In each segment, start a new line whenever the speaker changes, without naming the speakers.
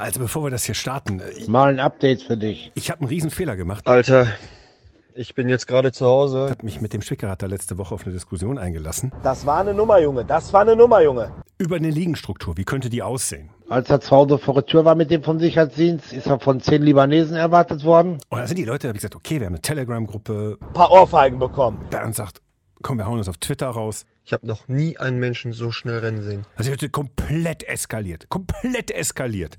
also bevor wir das hier starten, ich,
Mal ein Update für dich.
ich habe einen riesen Fehler gemacht.
Alter, ich bin jetzt gerade zu
Ich
Hause.
habe mich mit dem Schwickerater letzte Woche auf eine Diskussion eingelassen
Das war eine Nummer, Junge. Das war eine Nummer, Junge.
über eine Liegenstruktur. Wie könnte die aussehen?
Als er zu Hause vor der Tür war mit dem vom Sicherheitsdienst, ist er von zehn Libanesen erwartet worden.
Und da sind die Leute, da habe ich gesagt, okay, wir haben eine Telegram-Gruppe.
Ein paar Ohrfeigen bekommen.
Bernd sagt, komm, wir hauen das auf Twitter raus.
Ich habe noch nie einen Menschen so schnell rennen sehen.
Also heute komplett eskaliert. Komplett eskaliert.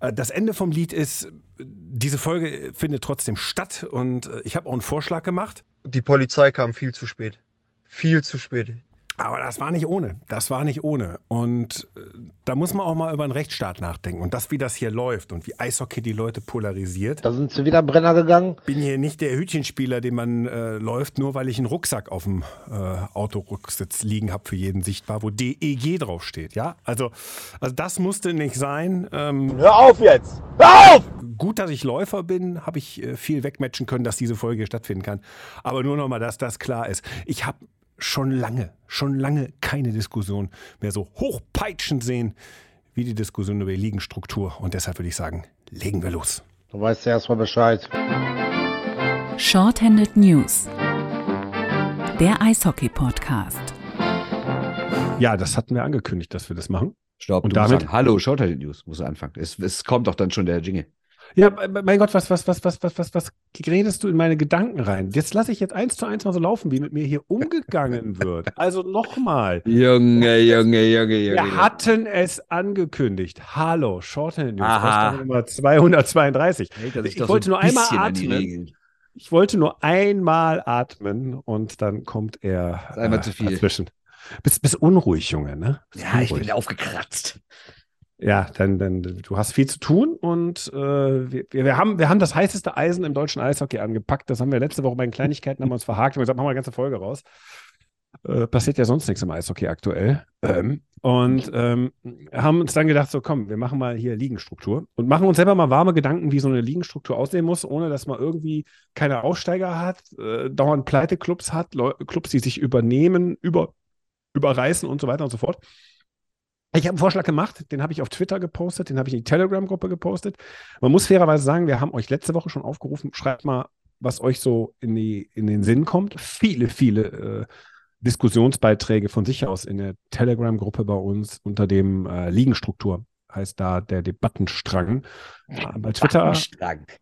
Äh, Das Ende vom Lied ist, diese Folge findet trotzdem statt und äh, ich habe auch einen Vorschlag gemacht.
Die Polizei kam viel zu spät. Viel zu spät.
Aber das war nicht ohne. Das war nicht ohne. Und äh, da muss man auch mal über einen Rechtsstaat nachdenken und das, wie das hier läuft und wie Eishockey die Leute polarisiert.
Da sind sie wieder Brenner gegangen.
bin hier nicht der Hütchenspieler, den man äh, läuft, nur weil ich einen Rucksack auf dem äh, Autorücksitz liegen habe für jeden sichtbar, wo DEG draufsteht. Ja, also, also das musste nicht sein. Ähm,
Hör auf jetzt! Hör auf!
gut, dass ich Läufer bin, habe ich äh, viel wegmatchen können, dass diese Folge stattfinden kann. Aber nur noch mal, dass das klar ist. Ich habe schon lange, schon lange keine Diskussion mehr so hochpeitschend sehen wie die Diskussion über die Liegenstruktur. Und deshalb würde ich sagen, legen wir los.
Du weißt ja erstmal Bescheid.
Shorthanded News. Der Eishockey-Podcast.
Ja, das hatten wir angekündigt, dass wir das machen.
Stopp,
Und damit-
sagen, Hallo, Shorthanded News, muss anfangen. Es, es kommt doch dann schon der Jingle.
Ja, mein Gott, was, was, was, was, was, was, was redest du in meine Gedanken rein? Jetzt lasse ich jetzt eins zu eins mal so laufen, wie mit mir hier umgegangen wird. Also nochmal.
Junge, Junge, Junge, Junge.
Wir hatten es angekündigt. Hallo, Shorthand News,
Aha.
Nummer 232.
Hält er sich
Ich wollte
so
nur
ein
einmal atmen. Ich wollte nur einmal atmen und dann kommt er
einmal zu viel.
dazwischen. Bist, bist unruhig, Junge, ne? Bist
Ja, ich
unruhig.
bin aufgekratzt.
Ja, dann, dann, du hast viel zu tun und äh, wir, wir, haben, wir haben das heißeste Eisen im deutschen Eishockey angepackt. Das haben wir letzte Woche bei den Kleinigkeiten haben wir uns verhakt und gesagt, machen wir eine ganze Folge raus. Äh, passiert ja sonst nichts im Eishockey aktuell. Ähm, und ähm, haben uns dann gedacht, so komm, wir machen mal hier Liegenstruktur und machen uns selber mal warme Gedanken, wie so eine Liegenstruktur aussehen muss, ohne dass man irgendwie keine Aussteiger hat, äh, dauernd Pleiteclubs hat, Leu Clubs, die sich übernehmen, über, überreißen und so weiter und so fort. Ich habe einen Vorschlag gemacht, den habe ich auf Twitter gepostet, den habe ich in die Telegram-Gruppe gepostet. Man muss fairerweise sagen, wir haben euch letzte Woche schon aufgerufen, schreibt mal, was euch so in, die, in den Sinn kommt. Viele, viele äh, Diskussionsbeiträge von sich aus in der Telegram-Gruppe bei uns unter dem äh, Liegenstruktur, heißt da der Debattenstrang. Äh, Bei Twitter.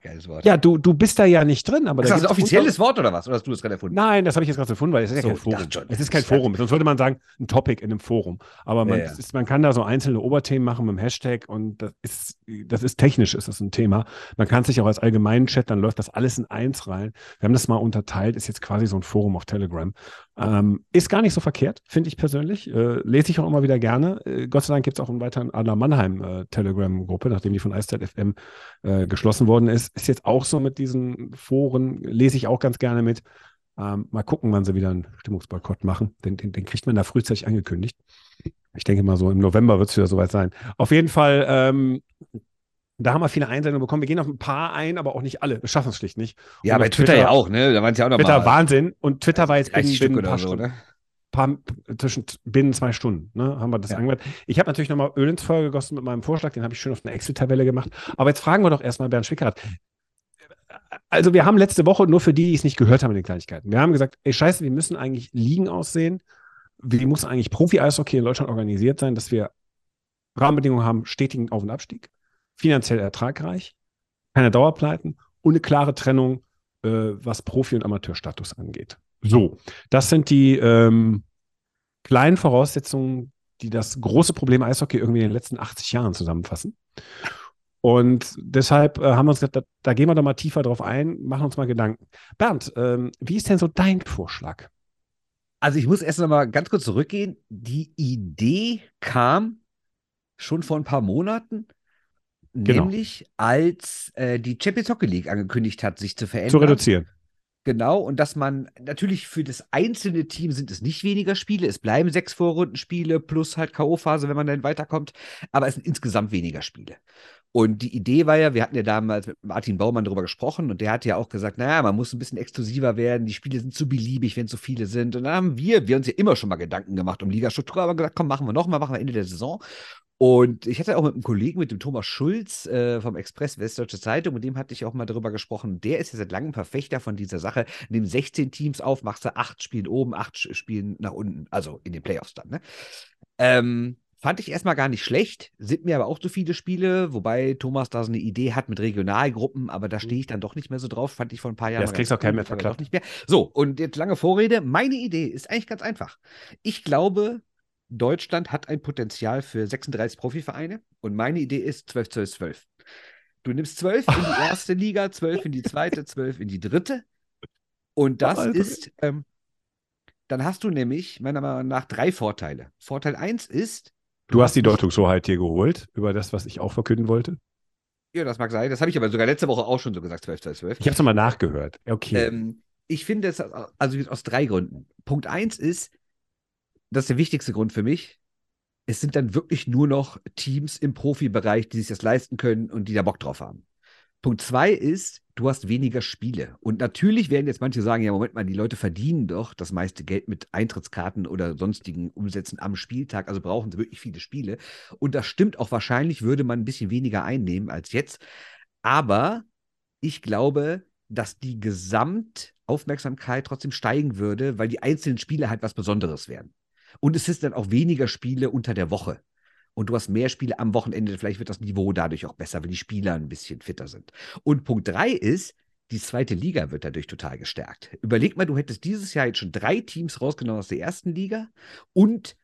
Geiles Wort.
Ja, du, du bist da ja nicht drin, aber
ist
da
das ein offizielles Wort oder was? Oder hast du das gerade erfunden?
Nein, das habe ich jetzt gerade gefunden, weil es ist ja
So,
kein Forum.
schon,
es ist kein Forum, sonst würde man sagen, ein Topic in einem Forum. Aber man,
Ja, ja.
Ist, man kann da so einzelne Oberthemen machen mit dem Hashtag und das ist, das ist technisch, ist das ein Thema. Man kann sich auch als allgemeinen Chat, dann läuft das alles in eins rein. Wir haben das mal unterteilt, ist jetzt quasi so ein Forum auf Telegram. Ähm, ist gar nicht so verkehrt, finde ich persönlich. Äh, lese ich auch immer wieder gerne. Äh, Gott sei Dank gibt es auch einen weiteren Adler Mannheim äh, Telegram-Gruppe, nachdem die von Eiszeit FM äh, geschlossen worden ist. Ist jetzt auch so mit diesen Foren, lese ich auch ganz gerne mit. Ähm, mal gucken, wann sie wieder einen Stimmungsboykott machen. Den, den, den kriegt man da frühzeitig angekündigt. Ich denke mal so, im November wird es wieder soweit sein. Auf jeden Fall, ähm, da haben wir viele Einsendungen bekommen. Wir gehen auf ein paar ein, aber auch nicht alle. Wir schaffen es schlicht nicht.
Ja, bei
auf
Twitter, ja auch, ne? Da waren es ja auch noch
Twitter
mal
Wahnsinn. Und Twitter war jetzt
30
binnen,
Stück
binnen ein paar
so,
Stunden? Paar, zwischen binnen zwei Stunden, ne, haben wir das
Ja.
angewandt. Ich habe natürlich nochmal Öl ins Feuer gegossen mit meinem Vorschlag, den habe ich schön auf eine Excel-Tabelle gemacht. Aber jetzt fragen wir doch erstmal Bernd Schwickerath. Also wir haben letzte Woche, nur für die, die es nicht gehört haben in den Kleinigkeiten, wir haben gesagt, ey scheiße, wir müssen eigentlich Ligen aussehen. Wie muss eigentlich Profi-Eishockey in Deutschland organisiert sein, dass wir Rahmenbedingungen haben, stetigen Auf- und Abstieg, finanziell ertragreich, keine Dauerpleiten und eine klare Trennung, äh, was Profi- und Amateurstatus angeht. So, das sind die ähm, kleinen Voraussetzungen, die das große Problem Eishockey irgendwie in den letzten 80 Jahren zusammenfassen. Und deshalb äh, haben wir uns gesagt, da, da gehen wir doch mal tiefer drauf ein, machen uns mal Gedanken. Bernd, ähm, wie ist denn so dein Vorschlag?
Also ich muss erst noch mal ganz kurz zurückgehen. Die Idee kam schon vor ein paar Monaten,
Genau.
nämlich als äh, die Champions Hockey League angekündigt hat, sich zu verändern.
Zu reduzieren.
Genau, und dass man natürlich für das einzelne Team sind es nicht weniger Spiele, es bleiben sechs Vorrundenspiele plus halt K.O.-Phase, wenn man dann weiterkommt, aber es sind insgesamt weniger Spiele. Und die Idee war ja, wir hatten ja damals mit Martin Baumann darüber gesprochen und der hat ja auch gesagt, naja, man muss ein bisschen exklusiver werden, die Spiele sind zu beliebig, wenn so viele sind. Und dann haben wir, wir uns ja immer schon mal Gedanken gemacht um Ligastruktur, aber gesagt, komm, machen wir nochmal, machen wir Ende der Saison. Und ich hatte auch mit einem Kollegen, mit dem Thomas Schulz äh, vom Express Westdeutsche Zeitung, mit dem hatte ich auch mal darüber gesprochen. Der ist ja seit langem Verfechter von dieser Sache. Nimm 16 Teams auf, machst du acht Spielen oben, acht Spielen nach unten, also in den Playoffs dann. Ne? Ähm, Fand ich erstmal gar nicht schlecht, sind mir aber auch zu viele Spiele, wobei Thomas da so eine Idee hat mit Regionalgruppen, aber da stehe ich dann doch nicht mehr so drauf, fand ich vor ein paar Jahren.
Ja, das kriegst du auch keinen mehr
verklappt. Nicht mehr. So, und jetzt lange Vorrede. Meine Idee ist eigentlich ganz einfach. Ich glaube, Deutschland hat ein Potenzial für 36 Profivereine und meine Idee ist 12, 12, 12. Du nimmst 12 in die erste Liga, 12 in die zweite, 12 in die dritte. Und das Alter. ist, ähm, dann hast du nämlich meiner Meinung nach drei Vorteile. Vorteil 1 ist,
Du hast die Deutungshoheit hier geholt über das, was ich auch verkünden wollte?
Ja, das mag sein. Das habe ich aber sogar letzte Woche auch schon so gesagt, 12, 12, 12.
Ich habe es nochmal nachgehört. Okay.
Ähm, ich finde es, also aus drei Gründen. Punkt eins ist, das ist der wichtigste Grund für mich. Es sind dann wirklich nur noch Teams im Profibereich, die sich das leisten können und die da Bock drauf haben. Punkt zwei ist, du hast weniger Spiele. Und natürlich werden jetzt manche sagen, ja, Moment mal, die Leute verdienen doch das meiste Geld mit Eintrittskarten oder sonstigen Umsätzen am Spieltag, also brauchen sie wirklich viele Spiele. Und das stimmt auch wahrscheinlich, würde man ein bisschen weniger einnehmen als jetzt. Aber ich glaube, dass die Gesamtaufmerksamkeit trotzdem steigen würde, weil die einzelnen Spiele halt was Besonderes werden. Und es ist dann auch weniger Spiele unter der Woche und du hast mehr Spiele am Wochenende, vielleicht wird das Niveau dadurch auch besser, weil die Spieler ein bisschen fitter sind. Und Punkt drei ist, die zweite Liga wird dadurch total gestärkt. Überleg mal, du hättest dieses Jahr jetzt schon drei Teams rausgenommen aus der ersten Liga und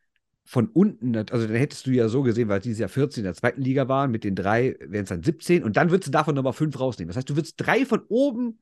von unten, also dann hättest du ja so gesehen, weil dieses Jahr 14 in der zweiten Liga waren, mit den drei wären es dann 17 und dann würdest du davon nochmal fünf rausnehmen. Das heißt, du würdest drei von oben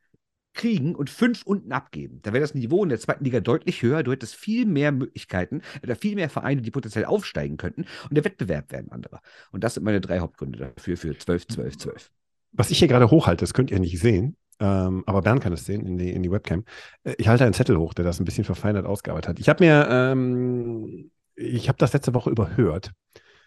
kriegen und fünf unten abgeben. Da wäre das Niveau in der zweiten Liga deutlich höher. Du hättest viel mehr Möglichkeiten oder viel mehr Vereine, die potenziell aufsteigen könnten. Und der Wettbewerb wäre ein anderer. Und das sind meine drei Hauptgründe dafür, für 12, 12, 12.
Was ich hier gerade hochhalte, das könnt ihr nicht sehen, ähm, aber Bernd kann es sehen in die, in die Webcam. Äh, ich halte einen Zettel hoch, der das ein bisschen verfeinert ausgearbeitet hat. Ich habe mir, ähm, ich habe das letzte Woche überhört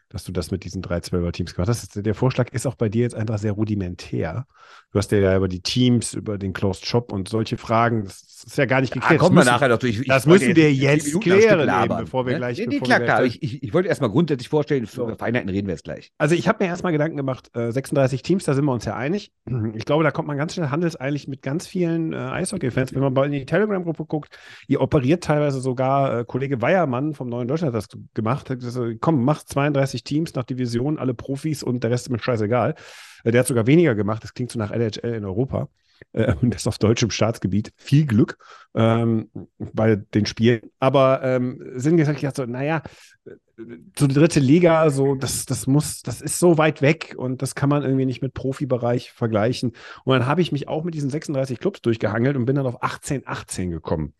dass du das mit diesen drei Zwölfer-Teams gemacht hast. Der Vorschlag ist auch bei dir jetzt einfach sehr rudimentär. Du hast ja über die Teams, über den Closed Shop und solche Fragen, das ist ja gar nicht geklärt.
Da kommen wir nachher noch durch.
das müssen wir jetzt klären, eben, bevor wir ne? gleich.
Nee, nee, klar, klar. Ich, ich, ich wollte erstmal grundsätzlich vorstellen, für Feinheiten reden wir jetzt gleich.
Also ich habe mir erstmal Gedanken gemacht, äh, 36 Teams, da sind wir uns ja einig. Ich glaube, da kommt man ganz schnell handelseinig mit ganz vielen äh, Eishockey-Fans. Wenn man mal in die Telegram-Gruppe guckt, ihr operiert teilweise sogar, äh, Kollege Weiermann vom Neuen Deutschland hat das gemacht, hat gesagt, komm, mach 32 Teams nach Division alle Profis und der Rest ist mir scheißegal. Äh, der hat sogar weniger gemacht. Das klingt so nach NHL in Europa. Äh, und das auf deutschem Staatsgebiet. Viel Glück ähm, bei den Spielen. Aber ähm, sinngemäß habe ich so, naja, so eine dritte Liga, so, das, das muss, das ist so weit weg und das kann man irgendwie nicht mit Profibereich vergleichen. Und dann habe ich mich auch mit diesen 36 Clubs durchgehangelt und bin dann auf 18, 18 gekommen.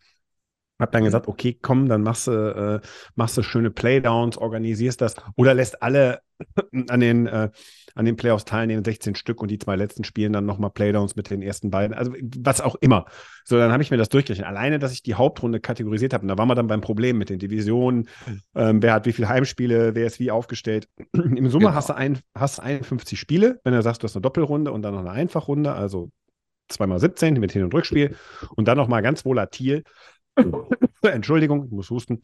Hab dann mhm. gesagt, okay, komm, dann machst du, äh, machst du schöne Playdowns, organisierst das oder lässt alle an den, äh, an den Playoffs teilnehmen, 16 Stück und die zwei letzten spielen dann nochmal Playdowns mit den ersten beiden, also was auch immer. So, dann habe ich mir das durchgerechnet. Alleine, dass ich die Hauptrunde kategorisiert habe, und da waren wir dann beim Problem mit den Divisionen, ähm, wer hat wie viele Heimspiele, wer ist wie aufgestellt. Im Summe genau. hast, du ein, hast 51 Spiele, wenn du sagst, du hast eine Doppelrunde und dann noch eine Einfachrunde, also zweimal 17 mit Hin- und Rückspiel und dann nochmal ganz volatil Entschuldigung, ich muss husten.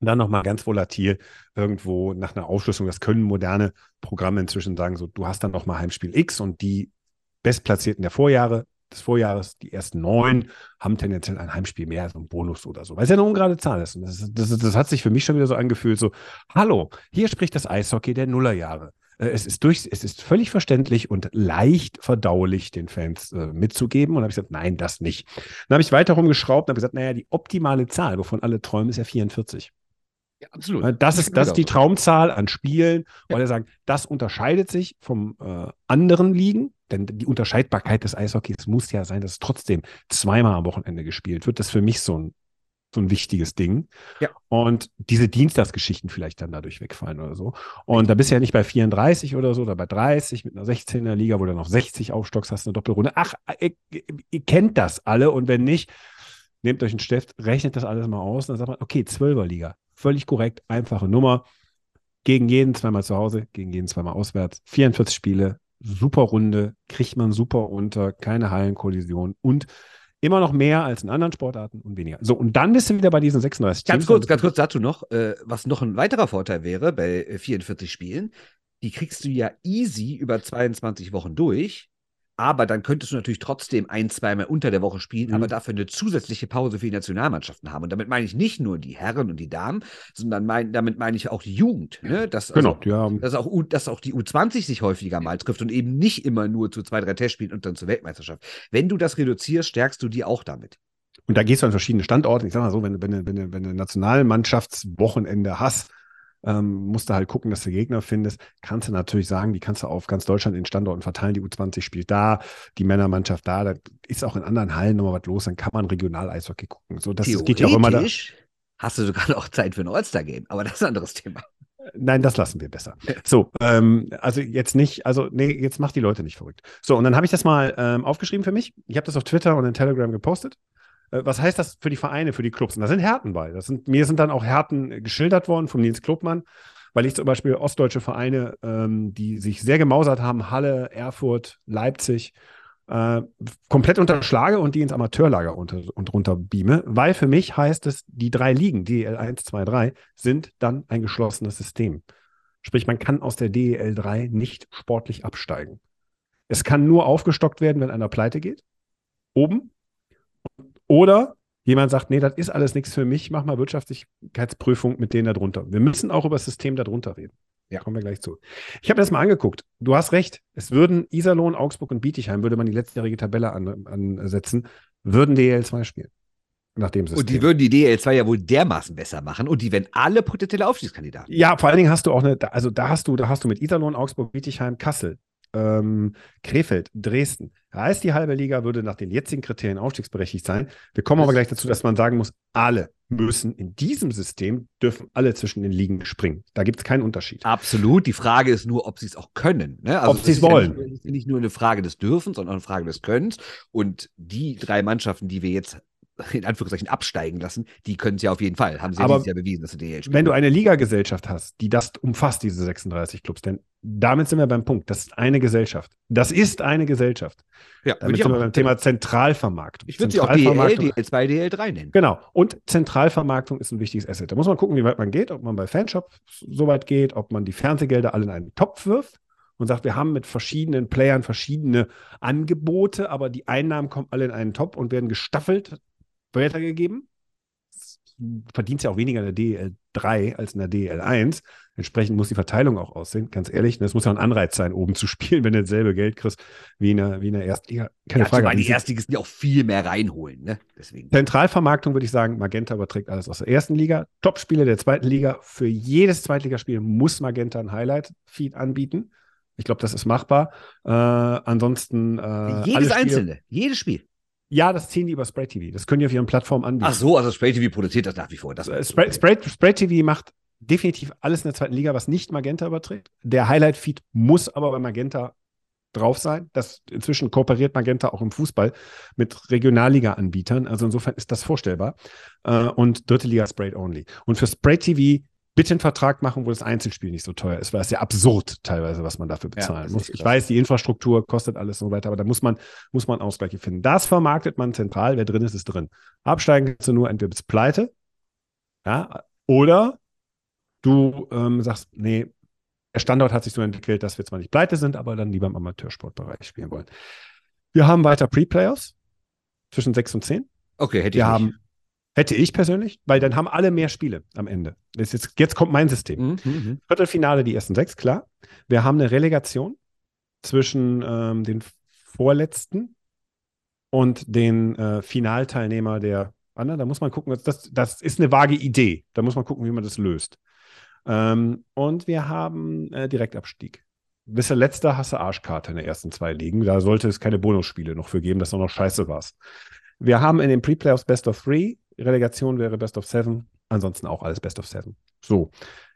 dann nochmal ganz volatil irgendwo nach einer Aufschlüsselung. Das können moderne Programme inzwischen sagen, so, du hast dann nochmal Heimspiel X und die Bestplatzierten der Vorjahre, des Vorjahres, die ersten neun, haben tendenziell ein Heimspiel mehr, also ein Bonus oder so, weil es ja eine ungerade Zahl ist. Und das, das, das hat sich für mich schon wieder so angefühlt, so, hallo, hier spricht das Eishockey der Nullerjahre. Äh, es ist durch, es ist völlig verständlich und leicht verdaulich den Fans äh, mitzugeben. Und habe ich gesagt, nein, das nicht. Dann habe ich weiter rumgeschraubt und habe gesagt, naja, die optimale Zahl, wovon alle träumen, ist ja 44. Ja, absolut. Äh, das ist, das ist die Traumzahl an Spielen, ja. weil er sagen, das unterscheidet sich vom äh, anderen Ligen, denn die Unterscheidbarkeit des Eishockeys muss ja sein, dass es trotzdem zweimal am Wochenende gespielt wird. Das ist für mich so ein so ein wichtiges Ding. Ja. Und diese Dienstagsgeschichten vielleicht dann dadurch wegfallen oder so. Und da bist du ja nicht bei 34 oder so, oder bei 30 mit einer 16er Liga, wo du noch 60 aufstockst, hast eine Doppelrunde. Ach, ihr, ihr kennt das alle und wenn nicht, nehmt euch einen Stift, rechnet das alles mal aus und dann sagt man, okay, 12er Liga. Völlig korrekt, einfache Nummer. Gegen jeden zweimal zu Hause, gegen jeden zweimal auswärts. 44 Spiele, super Runde, kriegt man super unter, keine Hallenkollision und Immer noch mehr als in anderen Sportarten und weniger. So, und dann bist du wieder bei diesen 36
Ganz
Teams.
kurz, ganz kurz dazu noch, äh, was noch ein weiterer Vorteil wäre bei äh, 44 Spielen, die kriegst du ja easy über 22 Wochen durch, aber dann könntest du natürlich trotzdem ein, zweimal unter der Woche spielen,
Mhm.
aber dafür eine zusätzliche Pause für die Nationalmannschaften haben. Und damit meine ich nicht nur die Herren und die Damen, sondern mein, damit meine ich auch die Jugend. Ne? Dass,
Genau,
also,
ja.
dass, auch, U- dass auch die U20 sich häufiger mal trifft und eben nicht immer nur zu zwei, drei Testspielen und dann zur Weltmeisterschaft. Wenn du das reduzierst, stärkst du die auch damit.
Und da gehst du an verschiedene Standorte. Ich sag mal so, wenn, du- wenn, du- wenn, du- wenn du ein Nationalmannschaftswochenende hast, ähm, musst du halt gucken, dass du Gegner findest. Kannst du natürlich sagen, die kannst du auf ganz Deutschland in Standorten verteilen. Die U20 spielt da, die Männermannschaft da. Da ist auch in anderen Hallen nochmal was los. Dann kann man regional Eishockey gucken. So, das, geht ja auch immer da.
Hast du sogar noch Zeit für ein All-Star-Game, aber das ist ein anderes Thema.
Nein, das lassen wir besser. So, ähm, also jetzt nicht, also nee, jetzt macht die Leute nicht verrückt. So, und dann habe ich das mal ähm, aufgeschrieben für mich. Ich habe das auf Twitter und in Telegram gepostet. Äh, was heißt das für die Vereine, für die Clubs? Und da sind Härten bei. Das sind, mir sind dann auch Härten äh, geschildert worden vom Nils Klubmann, weil ich zum Beispiel ostdeutsche Vereine, ähm, die sich sehr gemausert haben, Halle, Erfurt, Leipzig, äh, komplett unterschlage und die ins Amateurlager unter, und runter beame, weil für mich heißt es, die drei Ligen, DEL 1, 2, 3, sind dann ein geschlossenes System. Sprich, man kann aus der DEL 3 nicht sportlich absteigen. Es kann nur aufgestockt werden, wenn einer pleite geht, oben. Oder jemand sagt, nee, das ist alles nichts für mich, mach mal Wirtschaftlichkeitsprüfung mit denen darunter. Wir müssen auch über das System darunter reden. Ja, kommen wir gleich zu. Ich habe das mal angeguckt. Du hast recht. Es würden Iserlohn, Augsburg und Bietigheim, würde man die letztjährige Tabelle an, ansetzen, würden DEL 2 spielen. Nach dem System.
Und die würden die DL2 ja wohl dermaßen besser machen und die wären alle potenzielle Aufstiegskandidaten.
Ja, vor allen Dingen hast du auch eine, also da hast du, da hast du mit Iserlohn, Augsburg, Bietigheim, Kassel, ähm, Krefeld, Dresden. Da heißt die halbe Liga würde nach den jetzigen Kriterien aufstiegsberechtigt sein. Wir kommen aber gleich dazu, dass man sagen muss, alle müssen in diesem System, dürfen alle zwischen den Ligen springen. Da gibt es keinen Unterschied.
Absolut. Die Frage ist nur, ob sie es auch können. Ne?
Ob
es
sie es
ist ja
wollen.
Nicht, nicht nur eine Frage des Dürfens, sondern eine Frage des Könnens. Und die drei Mannschaften, die wir jetzt in Anführungszeichen absteigen lassen, die können es ja auf jeden Fall. Haben sie ja
Aber
dieses Jahr bewiesen, dass sie DL spielen.
Wenn du eine Ligagesellschaft hast, die das umfasst, diese 36 Clubs, denn damit sind wir beim Punkt. Das ist eine Gesellschaft. Das ist eine Gesellschaft.
ja,
Damit
ich
sind wir beim Thema Zentralvermarktung.
Ich würde sie auch DL,
Zentralvermarktung-
DL2, DL3 nennen.
Genau. Und Zentralvermarktung ist ein wichtiges Asset. Da muss man gucken, wie weit man geht, ob man bei Fanshop so weit geht, ob man die Fernsehgelder alle in einen Topf wirft und sagt, wir haben mit verschiedenen Playern verschiedene Angebote, aber die Einnahmen kommen alle in einen Topf und werden gestaffelt weitergegeben. Verdient ja auch weniger in der DL3 als in der DL1. Entsprechend muss die Verteilung auch aussehen, ganz ehrlich. Das muss ja ein Anreiz sein, oben zu spielen, wenn du dasselbe Geld kriegst wie in der, wie in der Erstliga. Keine
Ja,
Frage. aber
die Erstligisten ja auch viel mehr reinholen. Ne? Deswegen.
Zentralvermarktung würde ich sagen, Magenta überträgt alles aus der ersten Liga. Top-Spiele der zweiten Liga. Für jedes Zweitligaspiel muss Magenta ein Highlight-Feed anbieten. Ich glaube, das ist machbar. Äh, ansonsten. Äh,
Jedes einzelne, jedes Spiel.
Ja, das ziehen die über Spray TV. Das können die auf ihren Plattformen anbieten.
Ach so, also Spray TV produziert das nach wie vor. Das
Äh, Spray, Spray, Spray TV macht definitiv alles in der zweiten Liga, was nicht Magenta überträgt. Der Highlight-Feed muss aber bei Magenta drauf sein. Das, inzwischen kooperiert Magenta auch im Fußball mit Regionalliga-Anbietern. Also insofern ist das vorstellbar. Äh, und dritte Liga Spray Only. Und für Spray TV bitte einen Vertrag machen, wo das Einzelspiel nicht so teuer ist, weil es ja absurd teilweise, was man dafür
Ja,
bezahlen
das
muss. Ich weiß, die Infrastruktur kostet alles und so weiter, aber da muss man, muss man Ausgleiche finden. Das vermarktet man zentral. Wer drin ist, ist drin. Absteigen kannst du nur entweder bis pleite, ja, oder du ähm, sagst, nee, der Standort hat sich so entwickelt, dass wir zwar nicht pleite sind, aber dann lieber im Amateursportbereich spielen wollen. Wir haben weiter Pre-Playoffs zwischen 6 und 10.
Okay, hätte ich
Wir
nicht.
haben, hätte ich persönlich, weil dann haben alle mehr Spiele am Ende. Ist jetzt, jetzt kommt mein System.
Mhm, mhm.
Viertelfinale die ersten sechs, klar. Wir haben eine Relegation zwischen ähm, den vorletzten und den äh, Finalteilnehmer der anderen. Da muss man gucken, das, das ist eine vage Idee. Da muss man gucken, wie man das löst. Ähm, und wir haben äh, Direktabstieg. Bis der letzte hast du Arschkarte in den ersten zwei Ligen. Da sollte es keine Bonusspiele noch für geben, dass auch noch scheiße war. Wir haben in den Pre-Playoffs Best of Three. Relegation wäre Best of Seven. Ansonsten auch alles Best of Seven. So.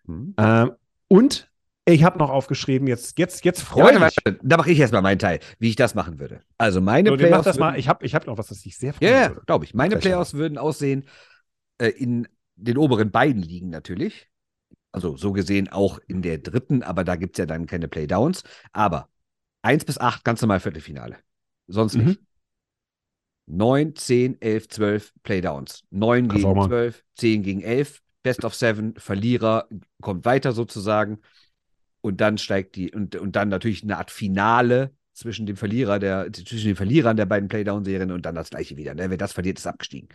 Mhm.
Ähm, und ich habe noch aufgeschrieben, jetzt, jetzt, jetzt
Ja,
freue
warte,
ich mich.
warte, da mache ich erstmal meinen Teil, wie ich das machen würde. Also meine
So,
Playoffs.
das mal. Ich habe ich hab noch was, das ich sehr freuen
Ja, ja,
würde.
glaube ich. Meine Playoffs würden aussehen äh, in den oberen beiden Ligen natürlich. Also so gesehen auch in der dritten, aber da gibt es ja dann keine Playdowns. Aber 1 bis 8 ganz normal Viertelfinale. Sonst
Mhm.
nicht. 9, 10, 11, 12 Playdowns. 9
Kannst auch
gegen
mal.
12, 10 gegen 11, Best of 7, Verlierer kommt weiter sozusagen. Und dann steigt die, und, und dann natürlich eine Art Finale zwischen dem Verlierer der, zwischen den Verlierern der beiden Playdown-Serien und dann das gleiche wieder. Ne? Wer das verliert, ist abgestiegen.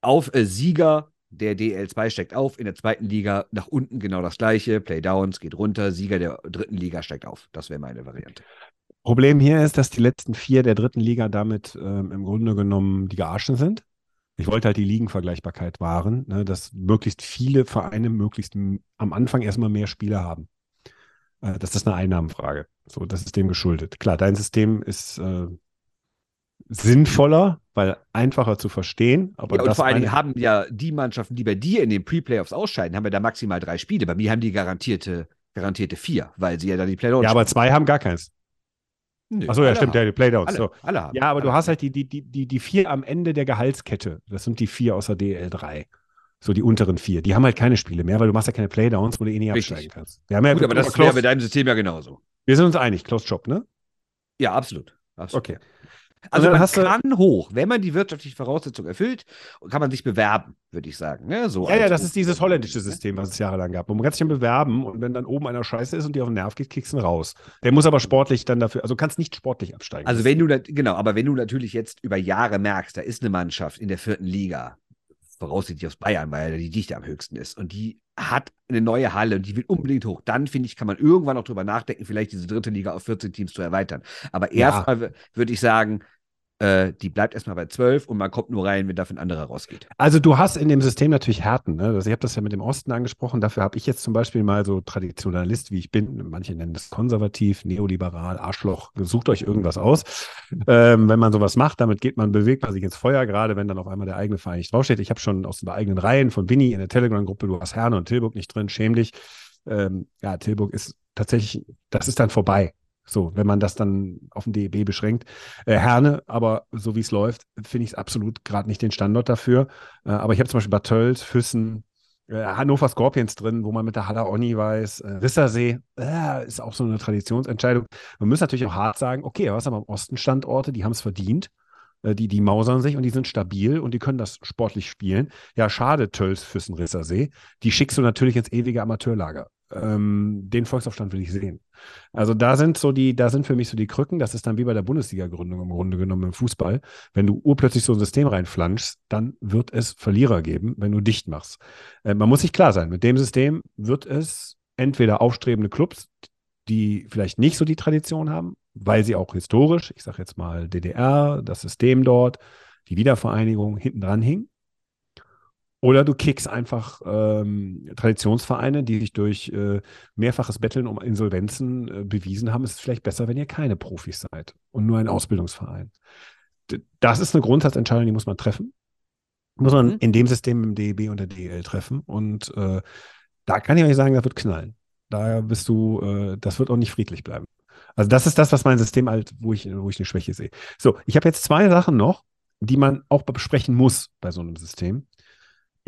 Auf äh, Sieger der DL2 steigt auf, in der zweiten Liga nach unten genau das gleiche. Playdowns geht runter, Sieger der dritten Liga steigt auf. Das wäre meine Variante.
Problem hier ist, dass die letzten vier der dritten Liga damit ähm, im Grunde genommen die Gearschen sind. Ich wollte halt die Ligenvergleichbarkeit wahren, ne, dass möglichst viele Vereine möglichst am Anfang erstmal mehr Spieler haben. Äh, das ist eine Einnahmenfrage. So, das ist dem geschuldet. Klar, dein System ist äh, sinnvoller, weil einfacher zu verstehen. Aber
Ja, und vor allen Dingen haben ja die Mannschaften, die bei dir in den Pre-Playoffs ausscheiden, haben ja da maximal drei Spiele. Bei mir haben die garantierte, garantierte vier, weil sie ja dann die Playdowns
ja, aber zwei haben gar keins.
Nö,
Achso, ja, stimmt, ja,
haben.
die Playdowns.
Alle,
So.
alle haben.
Ja, aber du
alle
hast
haben.
halt die, die, die, die, vier am Ende der Gehaltskette. Das sind die vier aus der DL3. So die unteren vier. Die haben halt keine Spiele mehr, weil du machst ja keine Playdowns, wo du eh nicht
Richtig.
absteigen kannst. Wir, haben ja,
Gut, aber das wäre bei deinem System ja genauso.
wir sind uns einig, Close Job, ne?
Ja, absolut. absolut.
Okay.
Also
dann
man
hast du-
kann hoch, wenn man die wirtschaftlichen Voraussetzungen erfüllt, kann man sich bewerben, würde ich sagen. Ne? So
Ja, ja, das ist dieses holländische System, was es jahrelang gab. Wo man kann sich dann bewerben und wenn dann oben einer scheiße ist und dir auf den Nerv geht, kriegst du ihn raus. Der muss aber sportlich dann dafür, also du kannst nicht sportlich absteigen.
Also wenn du, genau, aber wenn du natürlich jetzt über Jahre merkst, da ist eine Mannschaft in der vierten Liga, voraussichtlich aus Bayern, weil die Dichte am höchsten ist und die hat eine neue Halle und die will unbedingt hoch, dann finde ich, kann man irgendwann auch drüber nachdenken, vielleicht diese dritte Liga auf 14 Teams zu erweitern. Aber
Ja.
erstmal w- würde ich sagen, äh, die bleibt erstmal bei 12 und man kommt nur rein, wenn dafür ein anderer rausgeht.
Also du hast in dem System natürlich Härten. Ne? Also ich habe das ja mit dem Osten angesprochen. Dafür habe ich jetzt zum Beispiel mal so Traditionalist, wie ich bin. Manche nennen das konservativ, neoliberal, Arschloch. Sucht euch irgendwas aus. Ähm, wenn man sowas macht, damit geht man, bewegt man sich ins Feuer, gerade wenn dann auf einmal der eigene Verein nicht draufsteht. Ich habe schon aus den eigenen Reihen von Winnie in der Telegram-Gruppe, du hast Herne und Tilburg nicht drin, schäm dich. Ähm, ja, Tilburg ist tatsächlich, das ist dann vorbei. So, wenn man das dann auf den DEB beschränkt. Äh, Herne, aber so wie es läuft, finde ich es absolut gerade nicht den Standort dafür. Äh, aber ich habe zum Beispiel Bad Tölz, Füssen, äh, Hannover Scorpions drin, wo man mit der Haller Onni weiß. Äh, Rissersee äh, ist auch so eine Traditionsentscheidung. Man muss natürlich auch hart sagen, okay, was haben wir am Osten Standorte, die haben es verdient. Äh, Die, die mausern sich und die sind stabil und die können das sportlich spielen. Ja, schade, Tölz, Füssen, Rissersee. Die schickst du natürlich ins ewige Amateurlager. Ähm, den Volksaufstand will ich sehen. Also da sind so die, da sind für mich so die Krücken. Das ist dann wie bei der Bundesliga-Gründung im Grunde genommen im Fußball. Wenn du urplötzlich so ein System reinflanschst, dann wird es Verlierer geben, wenn du dicht machst. Äh, man muss sich klar sein, mit dem System wird es entweder aufstrebende Clubs, die vielleicht nicht so die Tradition haben, weil sie auch historisch, ich sage jetzt mal DDR, das System dort, die Wiedervereinigung hinten dran hing. Oder du kickst einfach ähm, Traditionsvereine, die sich durch äh, mehrfaches Betteln um Insolvenzen äh, bewiesen haben. Es ist vielleicht besser, wenn ihr keine Profis seid und nur ein Ausbildungsverein. D das ist eine Grundsatzentscheidung, die muss man treffen. Muss man
Mhm.
in dem System im DEB und der DEL treffen. Und äh, da kann ich euch sagen, das wird knallen. Da bist du, äh, das wird auch nicht friedlich bleiben. Also das ist das, was mein System halt, wo ich, wo ich eine Schwäche sehe. So, ich habe jetzt zwei Sachen noch, die man auch besprechen muss bei so einem System.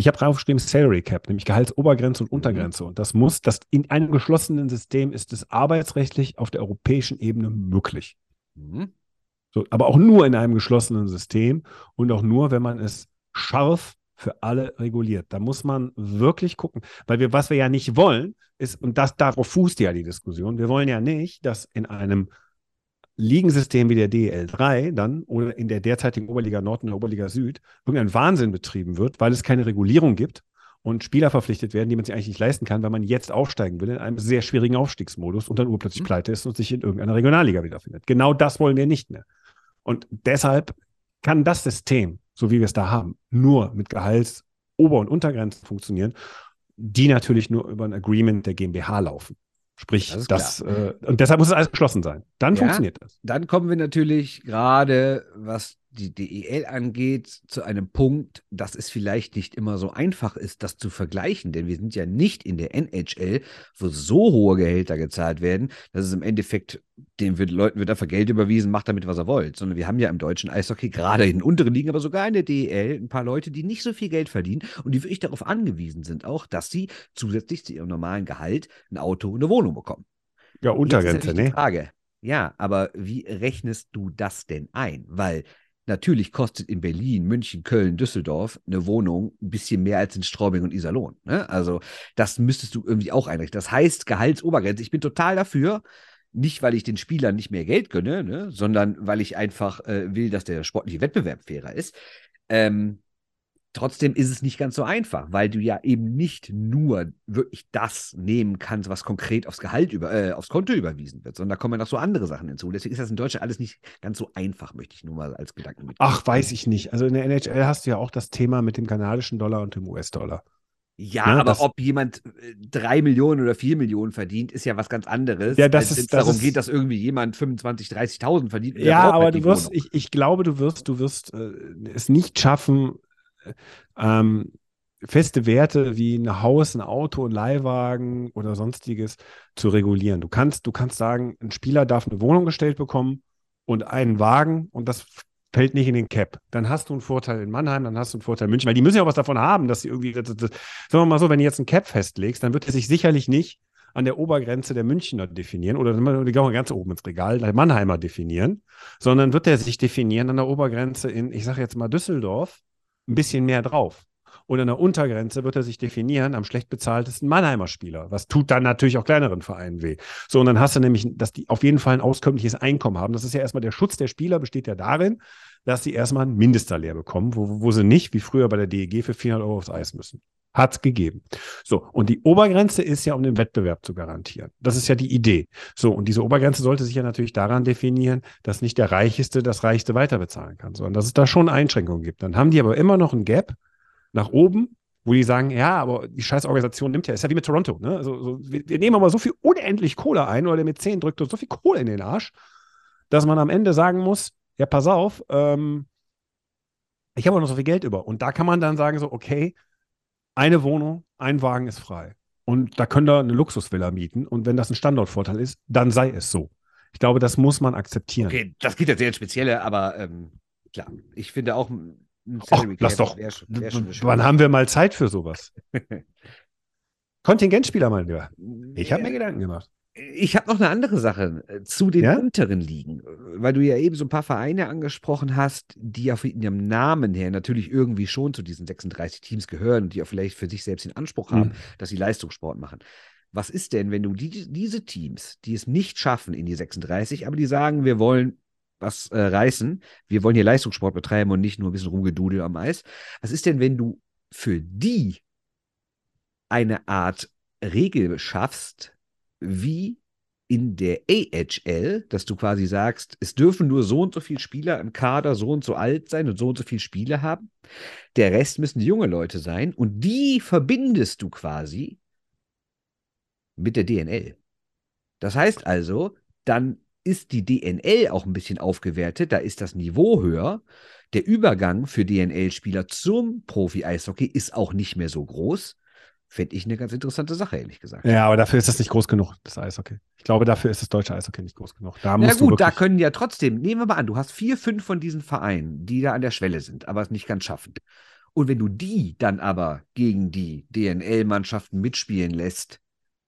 Ich habe draufgeschrieben Salary Cap, nämlich Gehaltsobergrenze und Untergrenze. Und das muss, das in einem geschlossenen System ist es arbeitsrechtlich auf der europäischen Ebene möglich.
Mhm.
So, aber auch nur in einem geschlossenen System und auch nur, wenn man es scharf für alle reguliert. Da muss man wirklich gucken, weil wir, was wir ja nicht wollen, ist, und das darauf fußt ja die Diskussion, wir wollen ja nicht, dass in einem Ligensystem wie der DL3 dann oder in der derzeitigen Oberliga Nord und der Oberliga Süd irgendein Wahnsinn betrieben wird, weil es keine Regulierung gibt und Spieler verpflichtet werden, die man sich eigentlich nicht leisten kann, weil man jetzt aufsteigen will in einem sehr schwierigen Aufstiegsmodus und dann urplötzlich
Mhm.
pleite ist und sich in irgendeiner Regionalliga wiederfindet. Genau das wollen wir nicht mehr. Und deshalb kann das System, so wie wir es da haben, nur mit Gehalts-, Ober- und Untergrenzen funktionieren, die natürlich nur über ein Agreement der GmbH laufen. Sprich,
Das
das, äh, und deshalb muss es alles geschlossen sein. Dann
Ja.
funktioniert das.
Dann kommen wir natürlich gerade, was die DEL angeht, zu einem Punkt, dass es vielleicht nicht immer so einfach ist, das zu vergleichen, denn wir sind ja nicht in der NHL, wo so hohe Gehälter gezahlt werden, dass es im Endeffekt den Leuten wird einfach Geld überwiesen, macht damit, was er wollt, sondern wir haben ja im deutschen Eishockey, gerade in den unteren Ligen, aber sogar in der DEL, ein paar Leute, die nicht so viel Geld verdienen und die wirklich darauf angewiesen sind, auch, dass sie zusätzlich zu ihrem normalen Gehalt ein Auto und eine Wohnung bekommen.
Ja, Untergrenze, ne?
Frage. Ja, aber wie rechnest du das denn ein? Weil Natürlich kostet in Berlin, München, Köln, Düsseldorf eine Wohnung ein bisschen mehr als in Straubing und Iserlohn. Ne? Also das müsstest du irgendwie auch einrichten. Das heißt Gehaltsobergrenze. Ich bin total dafür, nicht weil ich den Spielern nicht mehr Geld gönne, ne? sondern weil ich einfach äh, will, dass der sportliche Wettbewerb fairer ist. Ähm, Trotzdem ist es nicht ganz so einfach, weil du ja eben nicht nur wirklich das nehmen kannst, was konkret aufs Gehalt über, äh, aufs Konto überwiesen wird, sondern da kommen noch so andere Sachen hinzu. Deswegen ist das in Deutschland alles nicht ganz so einfach, möchte ich nur mal als Gedanken mitgeben.
Ach, weiß ich nicht. Also in der NHL hast du ja auch das Thema mit dem kanadischen Dollar und dem US-Dollar.
Ja,
Ne,
aber ob jemand äh, drei Millionen oder vier Millionen verdient, ist ja was ganz anderes.
Ja, das
als
ist- das
darum
ist-
geht, dass irgendwie jemand 25, 30.000 verdient.
Ja, aber
halt
du wirst, ich, ich glaube, du wirst, du wirst äh, es nicht schaffen, ähm, feste Werte wie ein Haus, ein Auto, ein Leihwagen oder sonstiges zu regulieren. Du kannst, du kannst sagen, ein Spieler darf eine Wohnung gestellt bekommen und einen Wagen und das fällt nicht in den Cap. Dann hast du einen Vorteil in Mannheim, dann hast du einen Vorteil in München, weil die müssen ja auch was davon haben, dass sie irgendwie, das, das, sagen wir mal so, wenn du jetzt einen Cap festlegst, dann wird er sich sicherlich nicht an der Obergrenze der Münchner definieren oder die gehen ganz oben ins Regal, der Mannheimer definieren, sondern wird er sich definieren an der Obergrenze in, ich sage jetzt mal Düsseldorf, ein bisschen mehr drauf. Und an der Untergrenze wird er sich definieren am schlecht bezahltesten Mannheimer Spieler. Was tut dann natürlich auch kleineren Vereinen weh. So, und dann hast du nämlich, dass die auf jeden Fall ein auskömmliches Einkommen haben. Das ist ja erstmal der Schutz der Spieler, besteht ja darin, dass sie erstmal ein Mindestsalär bekommen, wo, wo sie nicht, wie früher bei der DEG, für 400 Euro aufs Eis müssen. Hat's gegeben. So, und die Obergrenze ist ja, um den Wettbewerb zu garantieren. Das ist ja die Idee. So, und diese Obergrenze sollte sich ja natürlich daran definieren, dass nicht der Reicheste das Reichste weiter bezahlen kann, sondern dass es da schon Einschränkungen gibt. Dann haben die aber immer noch ein Gap nach oben, wo die sagen, ja, aber die scheiß Organisation nimmt ja, ist ja wie mit Toronto, ne? Also, so, wir, wir nehmen aber so viel unendlich Kohle ein oder der mit 10 drückt uns so viel Kohle in den Arsch, dass man am Ende sagen muss, ja, pass auf, ähm, ich habe noch so viel Geld über. Und da kann man dann sagen, so, okay, eine Wohnung, ein Wagen ist frei. Und da könnt ihr eine Luxusvilla mieten. Und wenn das ein Standortvorteil ist, dann sei es so. Ich glaube, das muss man akzeptieren.
Okay, das geht jetzt sehr ins Spezielle, aber ähm, klar, ich finde auch ein ein Salary
lass doch.
wär schon- wär schon
Wann haben wir mal Zeit für sowas? Kontingentspieler, mein Lieber. Ich habe mir
Ja.
Gedanken gemacht.
Ich habe noch eine andere Sache äh, zu den
Ja?
unteren Ligen, äh, weil du ja eben so ein paar Vereine angesprochen hast, die auf ihrem Namen her natürlich irgendwie schon zu diesen 36 Teams gehören und die auch vielleicht für sich selbst den Anspruch haben,
Mhm.
dass sie Leistungssport machen. Was ist denn, wenn du die, diese Teams, die es nicht schaffen in die 36, aber die sagen, wir wollen was äh, reißen, wir wollen hier Leistungssport betreiben und nicht nur ein bisschen rumgedudel am Eis. Was ist denn, wenn du für die eine Art Regel schaffst, wie in der AHL, dass du quasi sagst, es dürfen nur so und so viele Spieler im Kader so und so alt sein und so und so viele Spiele haben. Der Rest müssen junge Leute sein und die verbindest du quasi mit der DNL. Das heißt also, dann ist die DNL auch ein bisschen aufgewertet, da ist das Niveau höher. Der Übergang für DNL-Spieler zum Profi-Eishockey ist auch nicht mehr so groß. Fände ich eine ganz interessante Sache, ehrlich gesagt.
Ja, aber dafür ist das nicht groß genug, das Eishockey. Ich glaube, dafür ist das deutsche Eishockey nicht groß genug. Da
Na gut, da können ja trotzdem, nehmen wir mal an, du hast vier, fünf von diesen Vereinen, die da an der Schwelle sind, aber es nicht ganz schaffen. Und wenn du die dann aber gegen die DNL-Mannschaften mitspielen lässt,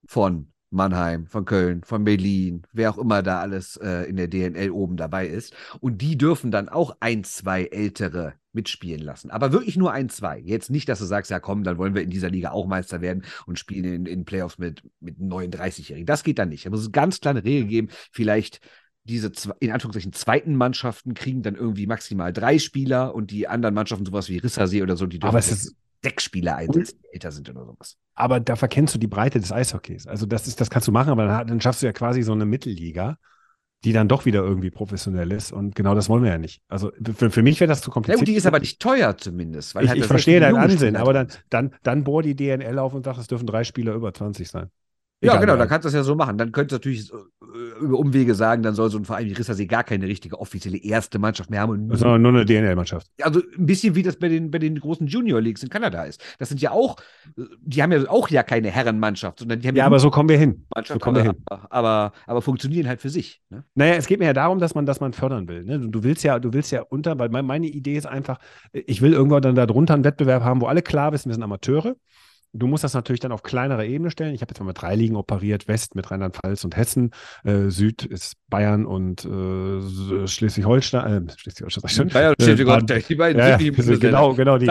von Mannheim, von Köln, von Berlin, wer auch immer da alles äh, in der DNL oben dabei ist, und die dürfen dann auch ein, zwei ältere mitspielen lassen. Aber wirklich nur ein, zwei. Jetzt nicht, dass du sagst, ja komm, dann wollen wir in dieser Liga auch Meister werden und spielen in, in Playoffs mit, mit 39-Jährigen. Das geht dann nicht. Da muss es ganz kleine Regel geben. Vielleicht diese in Anführungszeichen zweiten Mannschaften kriegen dann irgendwie maximal drei Spieler und die anderen Mannschaften, sowas wie Rissersee oder so, die dürfen
Aber es
vielleicht
ist-
sechs Spieler einsetzen, die älter sind oder sowas.
aber da verkennst du die Breite des Eishockeys. Also das ist, das kannst du machen, aber dann, dann schaffst du ja quasi so eine Mittelliga, die dann doch wieder irgendwie professionell ist. Und genau das wollen wir ja nicht. Also für, für mich wäre das zu
Ja
kompliziert.
gut, die ist aber nicht teuer zumindest. Weil
ich,
halt
ich
sehr
verstehe
viele
dein
junge
Ansehen,
Spieler
aber dann, dann, dann bohr die DNL auf und sag, es dürfen drei Spieler über 20 sein.
Ja, genau, dann kannst du das ja so machen. Dann könntest du natürlich äh, über Umwege sagen, dann soll so ein Verein wie Rissersee gar keine richtige offizielle erste Mannschaft mehr haben.
Ist aber nur eine DNL-Mannschaft.
also ein bisschen wie das bei den, bei den großen Junior Leagues in Kanada ist. Das sind ja auch, die haben ja auch ja keine Herrenmannschaft, sondern die haben
Ja, aber so kommen wir hin. So
Mannschaft,
kommen wir
aber,
hin.
aber, aber, aber funktionieren halt für sich. Ne?
Naja, es geht mir ja darum, dass man, dass man fördern will. Ne? Du, willst ja, du willst ja unter, weil mein, meine Idee ist einfach, ich will irgendwann dann darunter einen Wettbewerb haben, wo alle klar wissen, wir sind Amateure. Du musst das natürlich dann auf kleinere Ebene stellen. Ich habe jetzt mal mit drei Ligen operiert, West mit Rheinland-Pfalz und Hessen, äh, Süd ist Bayern und äh, Schleswig-Holstein, äh, Schleswig-Holstein, ich schon.
Bayern und
Äh,
Schleswig-Holstein, die beiden
ja, ja, genau, genau, die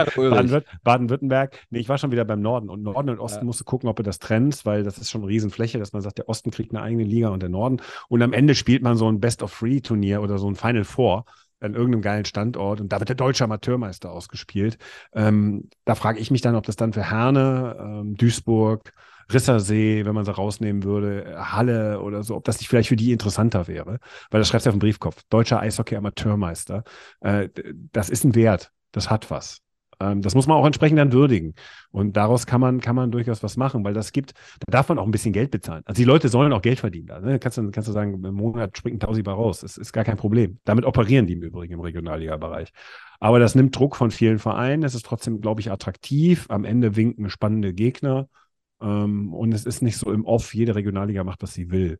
Baden-Württemberg. Nee, ich war schon wieder beim Norden. Und Norden und Osten
Ja.
musst du gucken, ob du das trennst, weil das ist schon eine Riesenfläche, dass man sagt, der Osten kriegt eine eigene Liga und der Norden. Und am Ende spielt man so ein Best-of-Three-Turnier oder so ein Final Four an irgendeinem geilen Standort und da wird der deutsche Amateurmeister ausgespielt. Ähm, da frage ich mich dann, ob das dann für Herne, ähm, Duisburg, Rissersee, wenn man sie rausnehmen würde, Halle oder so, ob das nicht vielleicht für die interessanter wäre. Weil das schreibst du auf dem Briefkopf. Deutscher Eishockey-Amateurmeister. Äh, das ist ein Wert. Das hat was. Ähm, das muss man auch entsprechend dann würdigen. Und daraus kann man, kann man durchaus was machen, weil das gibt, da darf man auch ein bisschen Geld bezahlen. Also die Leute sollen auch Geld verdienen. Da, ne? kannst, du, kannst du sagen, im Monat springt ein Tausiber raus. Das ist gar kein Problem. Damit operieren die im Übrigen im Regionalliga-Bereich. Aber das nimmt Druck von vielen Vereinen. Es ist trotzdem, glaube ich, attraktiv. Am Ende winken spannende Gegner. Ähm, und es ist nicht so im Off, jede Regionalliga macht, was sie will.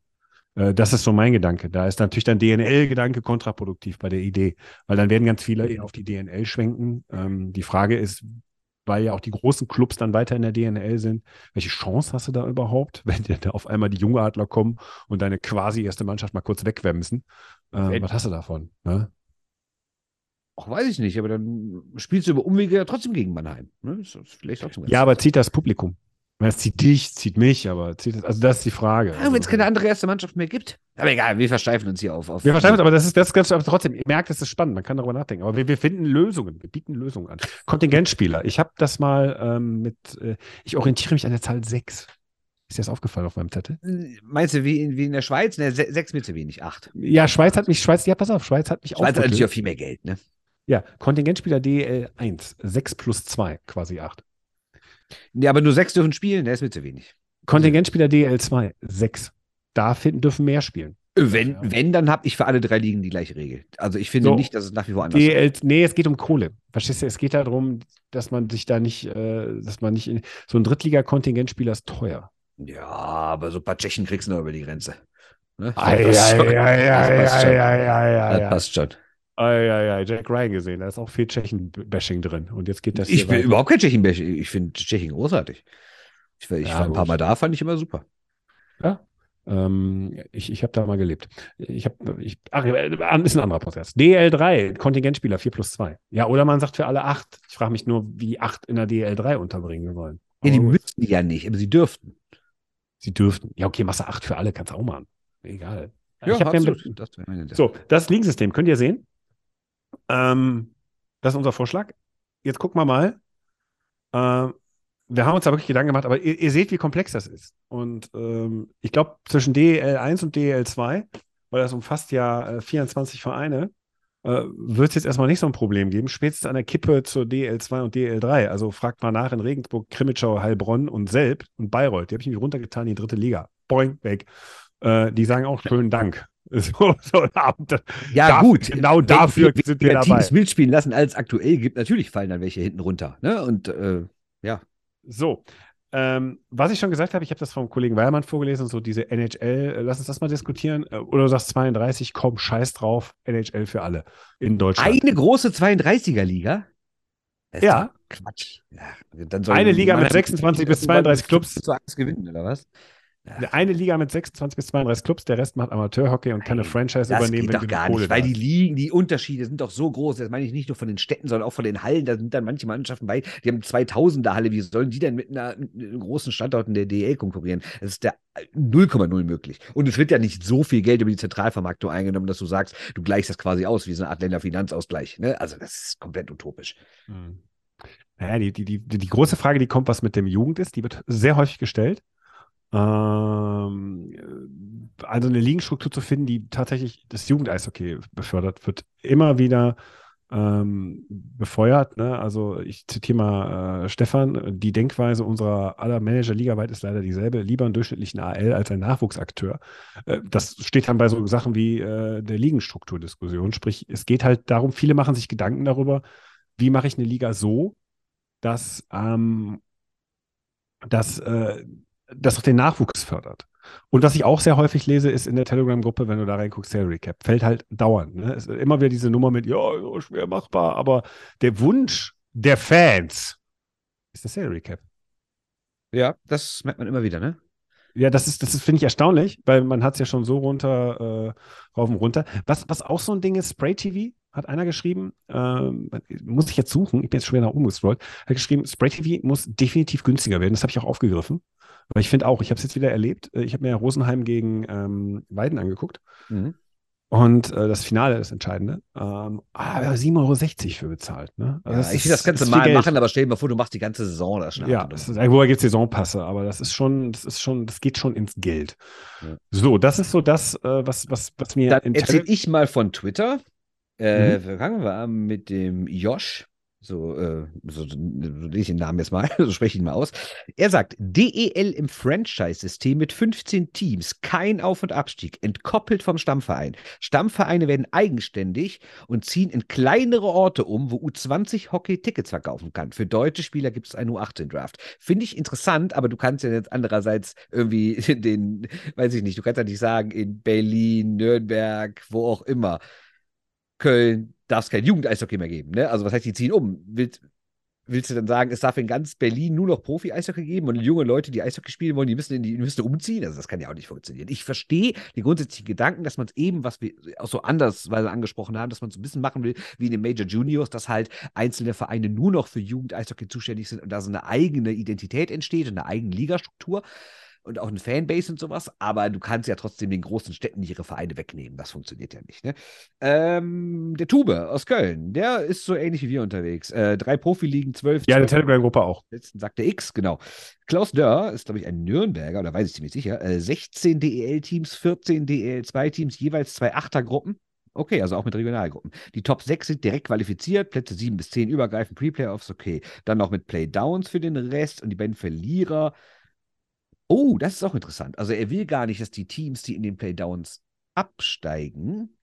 Äh, Das ist so mein Gedanke. Da ist natürlich dann DNL-Gedanke kontraproduktiv bei der Idee, weil dann werden ganz viele eher auf die DNL schwenken. Ähm, die Frage ist, weil ja auch die großen Clubs dann weiter in der DNL sind, welche Chance hast du da überhaupt, wenn dir da auf einmal die Jungadler kommen und deine quasi erste Mannschaft mal kurz wegwemsen? Ähm, was hast du davon? Ne?
Ach, weiß ich nicht, aber dann spielst du über Umwege ja trotzdem gegen Mannheim. Ne? Auch
Ja, aber zieht das Publikum? Es zieht dich, zieht mich, aber zieht also das ist die Frage.
Ja, wenn es
Also-
keine andere erste Mannschaft mehr gibt. Aber egal, wir versteifen uns hier auf. auf
Wir verstehen uns, aber das ist, das ist ganz, aber trotzdem, ihr merkt, es ist spannend, man kann darüber nachdenken. Aber wir, wir finden Lösungen, wir bieten Lösungen an. Kontingentspieler. Ich habe das mal ähm, mit, äh, ich orientiere mich an der Zahl 6. Ist dir das aufgefallen auf meinem Zettel?
Meinst du, wie in, wie in der Schweiz? Ne, se sechs mit zu wenig, acht.
Ja, Schweiz hat mich, Schweiz, ja, pass auf, Schweiz hat mich
Schweiz hat natürlich auch viel mehr Geld, ne?
Ja, Kontingentspieler DL 1, 6 plus 2, quasi 8.
Ja, aber nur sechs dürfen spielen, der ist mir zu wenig.
Kontingentspieler DL 2, 6. Da finden, dürfen mehr spielen.
Wenn,
Ja.
wenn dann habe ich für alle drei Ligen die gleiche Regel. Also ich finde
So.
nicht, dass es nach wie vor anders ist.
Nee, es geht um Kohle. Verstehst du? Es geht darum, dass man sich da nicht, äh, dass man nicht, in, so ein Drittliga-Kontingentspieler ist teuer.
Ja, aber so ein paar Tschechen kriegst du noch über die Grenze. Ne? Das passt schon.
ei,
Das passt schon. Das.
Ei, ei, ei, Jack Ryan gesehen, da ist auch viel Tschechen-Bashing drin. Und jetzt geht das
Ich bin
weiter.
überhaupt kein Tschechen. Ich finde Tschechien großartig. Ich, ich
Ja,
war ein paar. Mal da, fand ich immer super.
Ja. Ähm, ich ich habe da mal gelebt. Ich habe, ich, ach, äh, ist ein anderer Prozess. DL3, Kontingentspieler 4 plus 2. Ja, oder man sagt für alle 8. Ich frage mich nur, wie 8 in der DL3 unterbringen sollen.
Ja, die
gut,
müssten ja nicht, aber sie dürften.
sie dürften. Ja, okay, du 8 für alle, kannst du auch machen. Egal. mir
absolut. Das meine Idee.
So, das Ligensystem könnt ihr sehen. Ähm, das ist unser Vorschlag. Jetzt gucken wir mal. Ähm, wir haben uns da wirklich Gedanken gemacht, aber ihr, ihr seht, wie komplex das ist. Und ähm, ich glaube, zwischen DEL1 und DEL2, weil das umfasst ja äh, 24 Vereine, äh, wird es jetzt erstmal nicht so ein Problem geben. Spätestens an der Kippe zur DL2 und DL3. Also fragt mal nach in Regensburg, Krimitschau, Heilbronn und Selb und Bayreuth. Die habe ich mich runtergetan in die dritte Liga. Boing, weg. Äh, die sagen auch schönen Dank. So, so,
Ja,
Dafür-
gut.
genau
Wenn
dafür
wir
sind wir
weniger
dabei.
Teams mitspielen lassen, als aktuell gibt. Natürlich fallen dann welche hinten runter. Ne? Und äh, ja.
So, ähm, was ich schon gesagt habe, ich habe das vom Kollegen Weiermann vorgelesen, so diese NHL, äh, lass uns das mal diskutieren. Äh, Oder du sagst 32, komm, scheiß drauf, NHL für alle in Deutschland.
Eine große 32er-Liga? Das ist
Ja.
Quatsch. Ja,
Eine Liga mit
Mannheim
26 bis 32 Clubs.
Zu Angst gewinnen, oder was?
Eine Liga mit 26 bis 32 Clubs, der Rest macht Amateurhockey und kann eine Franchise
Das
übernehmen,
geht
wenn
doch gar
Kohle
nicht, weil die. Ligen, die Unterschiede sind doch so groß. Das meine ich nicht nur von den Städten, sondern auch von den Hallen. Da sind dann manche Mannschaften bei, die haben 2000er Halle. Wie sollen die denn mit einer, mit einem großen Standort in der DL konkurrieren? Das ist der 0,0 möglich. Und es wird ja nicht so viel Geld über die Zentralvermarktung eingenommen, dass du sagst, du gleichst das quasi aus wie so eine Art Länderfinanzausgleich. Ne? Also das ist komplett utopisch.
Hm. Naja, die, die, die, die große Frage, die kommt, was mit dem Jugend ist, die wird sehr häufig gestellt. Ähm, also eine Ligenstruktur zu finden, die tatsächlich das Jugendeishockey befördert, wird immer wieder ähm, befeuert. Ne? Also ich zitiere mal äh, Stefan, die Denkweise unserer aller Manager ligaweit ist leider dieselbe, lieber einen durchschnittlichen AL als ein Nachwuchsakteur. Äh, das steht dann bei so Sachen wie äh, der Ligenstrukturdiskussion. Sprich, es geht halt darum, viele machen sich Gedanken darüber, wie mache ich eine Liga so, dass, ähm, dass, äh, das auch den Nachwuchs fördert. Und was ich auch sehr häufig lese, ist in der Telegram-Gruppe, wenn du da reinguckst, Salary Cap, fällt halt dauernd. Ne? Es ist immer wieder diese Nummer mit, ja, ja, schwer machbar, aber der Wunsch der Fans ist der Salary Cap.
Ja, das merkt man immer wieder, ne?
Ja, das ist, das ist, finde ich, erstaunlich, weil man hat es ja schon so runter, äh, rauf und runter. Was, was auch so ein Ding ist, Spray TV, hat einer geschrieben, ähm, muss ich jetzt suchen, ich bin jetzt schon wieder nach oben gescrollt, hat geschrieben, Spray TV muss definitiv günstiger werden. Das habe ich auch aufgegriffen. Weil ich finde auch, ich habe es jetzt wieder erlebt. äh, Ich habe mir Rosenheim gegen ähm, Weiden angeguckt.
Mhm.
Und äh, das Finale, das Entscheidende, ähm, aber 7,60 Euro für bezahlt. Ne? Also
Ja, ich
ist-
will das Ganze
ist
mal machen, aber stell dir mal vor, du machst die ganze Saison da schnell.
Ja, das ist, woher gibt es Saisonpasse, aber das ist schon, das ist schon, das geht schon ins Geld.
Ja.
So, das ist so das, äh, was, was, was mir
Dann erzähle ich mal von Twitter. Äh,
Mhm.
Fangen wir an mit dem Josh. So, äh, so, so lese ich den Namen jetzt mal, so spreche ich ihn mal aus. Er sagt, DEL im Franchise-System mit 15 Teams, kein Auf- und Abstieg, entkoppelt vom Stammverein. Stammvereine werden eigenständig und ziehen in kleinere Orte um, wo U20 Hockey Tickets verkaufen kann. Für deutsche Spieler gibt es einen U18-Draft. Finde ich interessant, aber du kannst ja jetzt andererseits irgendwie den, weiß ich nicht, du kannst ja nicht sagen, in Berlin, Nürnberg, wo auch immer. Köln darf es kein Jugend-Eishockey mehr geben. Ne? Also was heißt, die ziehen um? Willst, willst du dann sagen, es darf in ganz Berlin nur noch Profi-Eishockey geben und junge Leute, die Eishockey spielen wollen, die müssen, in die, die müssen umziehen? Also das kann ja auch nicht funktionieren. Ich verstehe die grundsätzlichen Gedanken, dass man es eben, was wir auch so andersweise angesprochen haben, dass man es ein bisschen machen will, wie in den Major Juniors, dass halt einzelne Vereine nur noch für Jugend-Eishockey zuständig sind und da so eine eigene Identität entsteht und eine eigene Ligastruktur und auch eine Fanbase und sowas, aber du kannst ja trotzdem den großen Städten ihre Vereine wegnehmen. Das funktioniert ja nicht. Ne? Ähm, der Tube aus Köln, der ist so ähnlich wie wir unterwegs. Äh, drei Profiligen, zwölf.
Ja, der Telegram-Gruppe auch.
Letzten sagt der X, genau. Klaus Dörr ist, glaube ich, ein Nürnberger, oder weiß ich ziemlich sicher. Äh, 16 DEL-Teams, 14 DEL-2-Teams, jeweils zwei Achtergruppen. Okay, also auch mit Regionalgruppen. Die Top 6 sind direkt qualifiziert, Plätze 7 bis 10 übergreifend, Pre-Playoffs, okay. Dann noch mit Playdowns für den Rest und die beiden Verlierer. Oh, das ist auch interessant. Also er will gar nicht, dass die Teams, die in den Playdowns absteigen,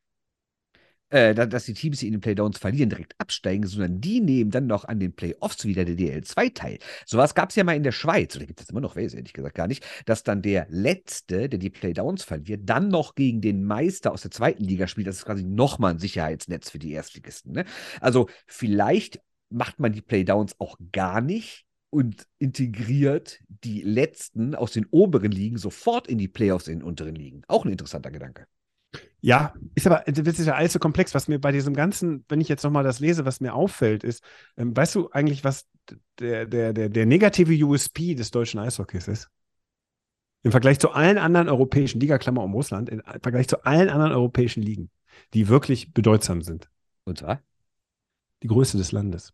äh, da- dass die Teams, die in den Playdowns verlieren, direkt absteigen, sondern die nehmen dann noch an den Playoffs wieder der DL2 teil. Sowas gab es ja mal in der Schweiz, oder gibt es immer noch, weiß ich ehrlich gesagt gar nicht, dass dann der Letzte, der die Playdowns verliert, dann noch gegen den Meister aus der zweiten Liga spielt. Das ist quasi nochmal ein Sicherheitsnetz für die Erstligisten. Ne? Also vielleicht macht man die Playdowns auch gar nicht und integriert die Letzten aus den oberen Ligen sofort in die Playoffs in den unteren Ligen. Auch ein interessanter Gedanke.
Ja, ist aber, das ist ja alles so komplex, was mir bei diesem ganzen, wenn ich jetzt nochmal das lese, was mir auffällt, ist, ähm, weißt du eigentlich, was der, der, der, der negative USP des deutschen Eishockeys ist? Im Vergleich zu allen anderen europäischen Liga, Klammer um Russland, im Vergleich zu allen anderen europäischen Ligen, die wirklich bedeutsam sind.
Und zwar?
Die Größe des Landes.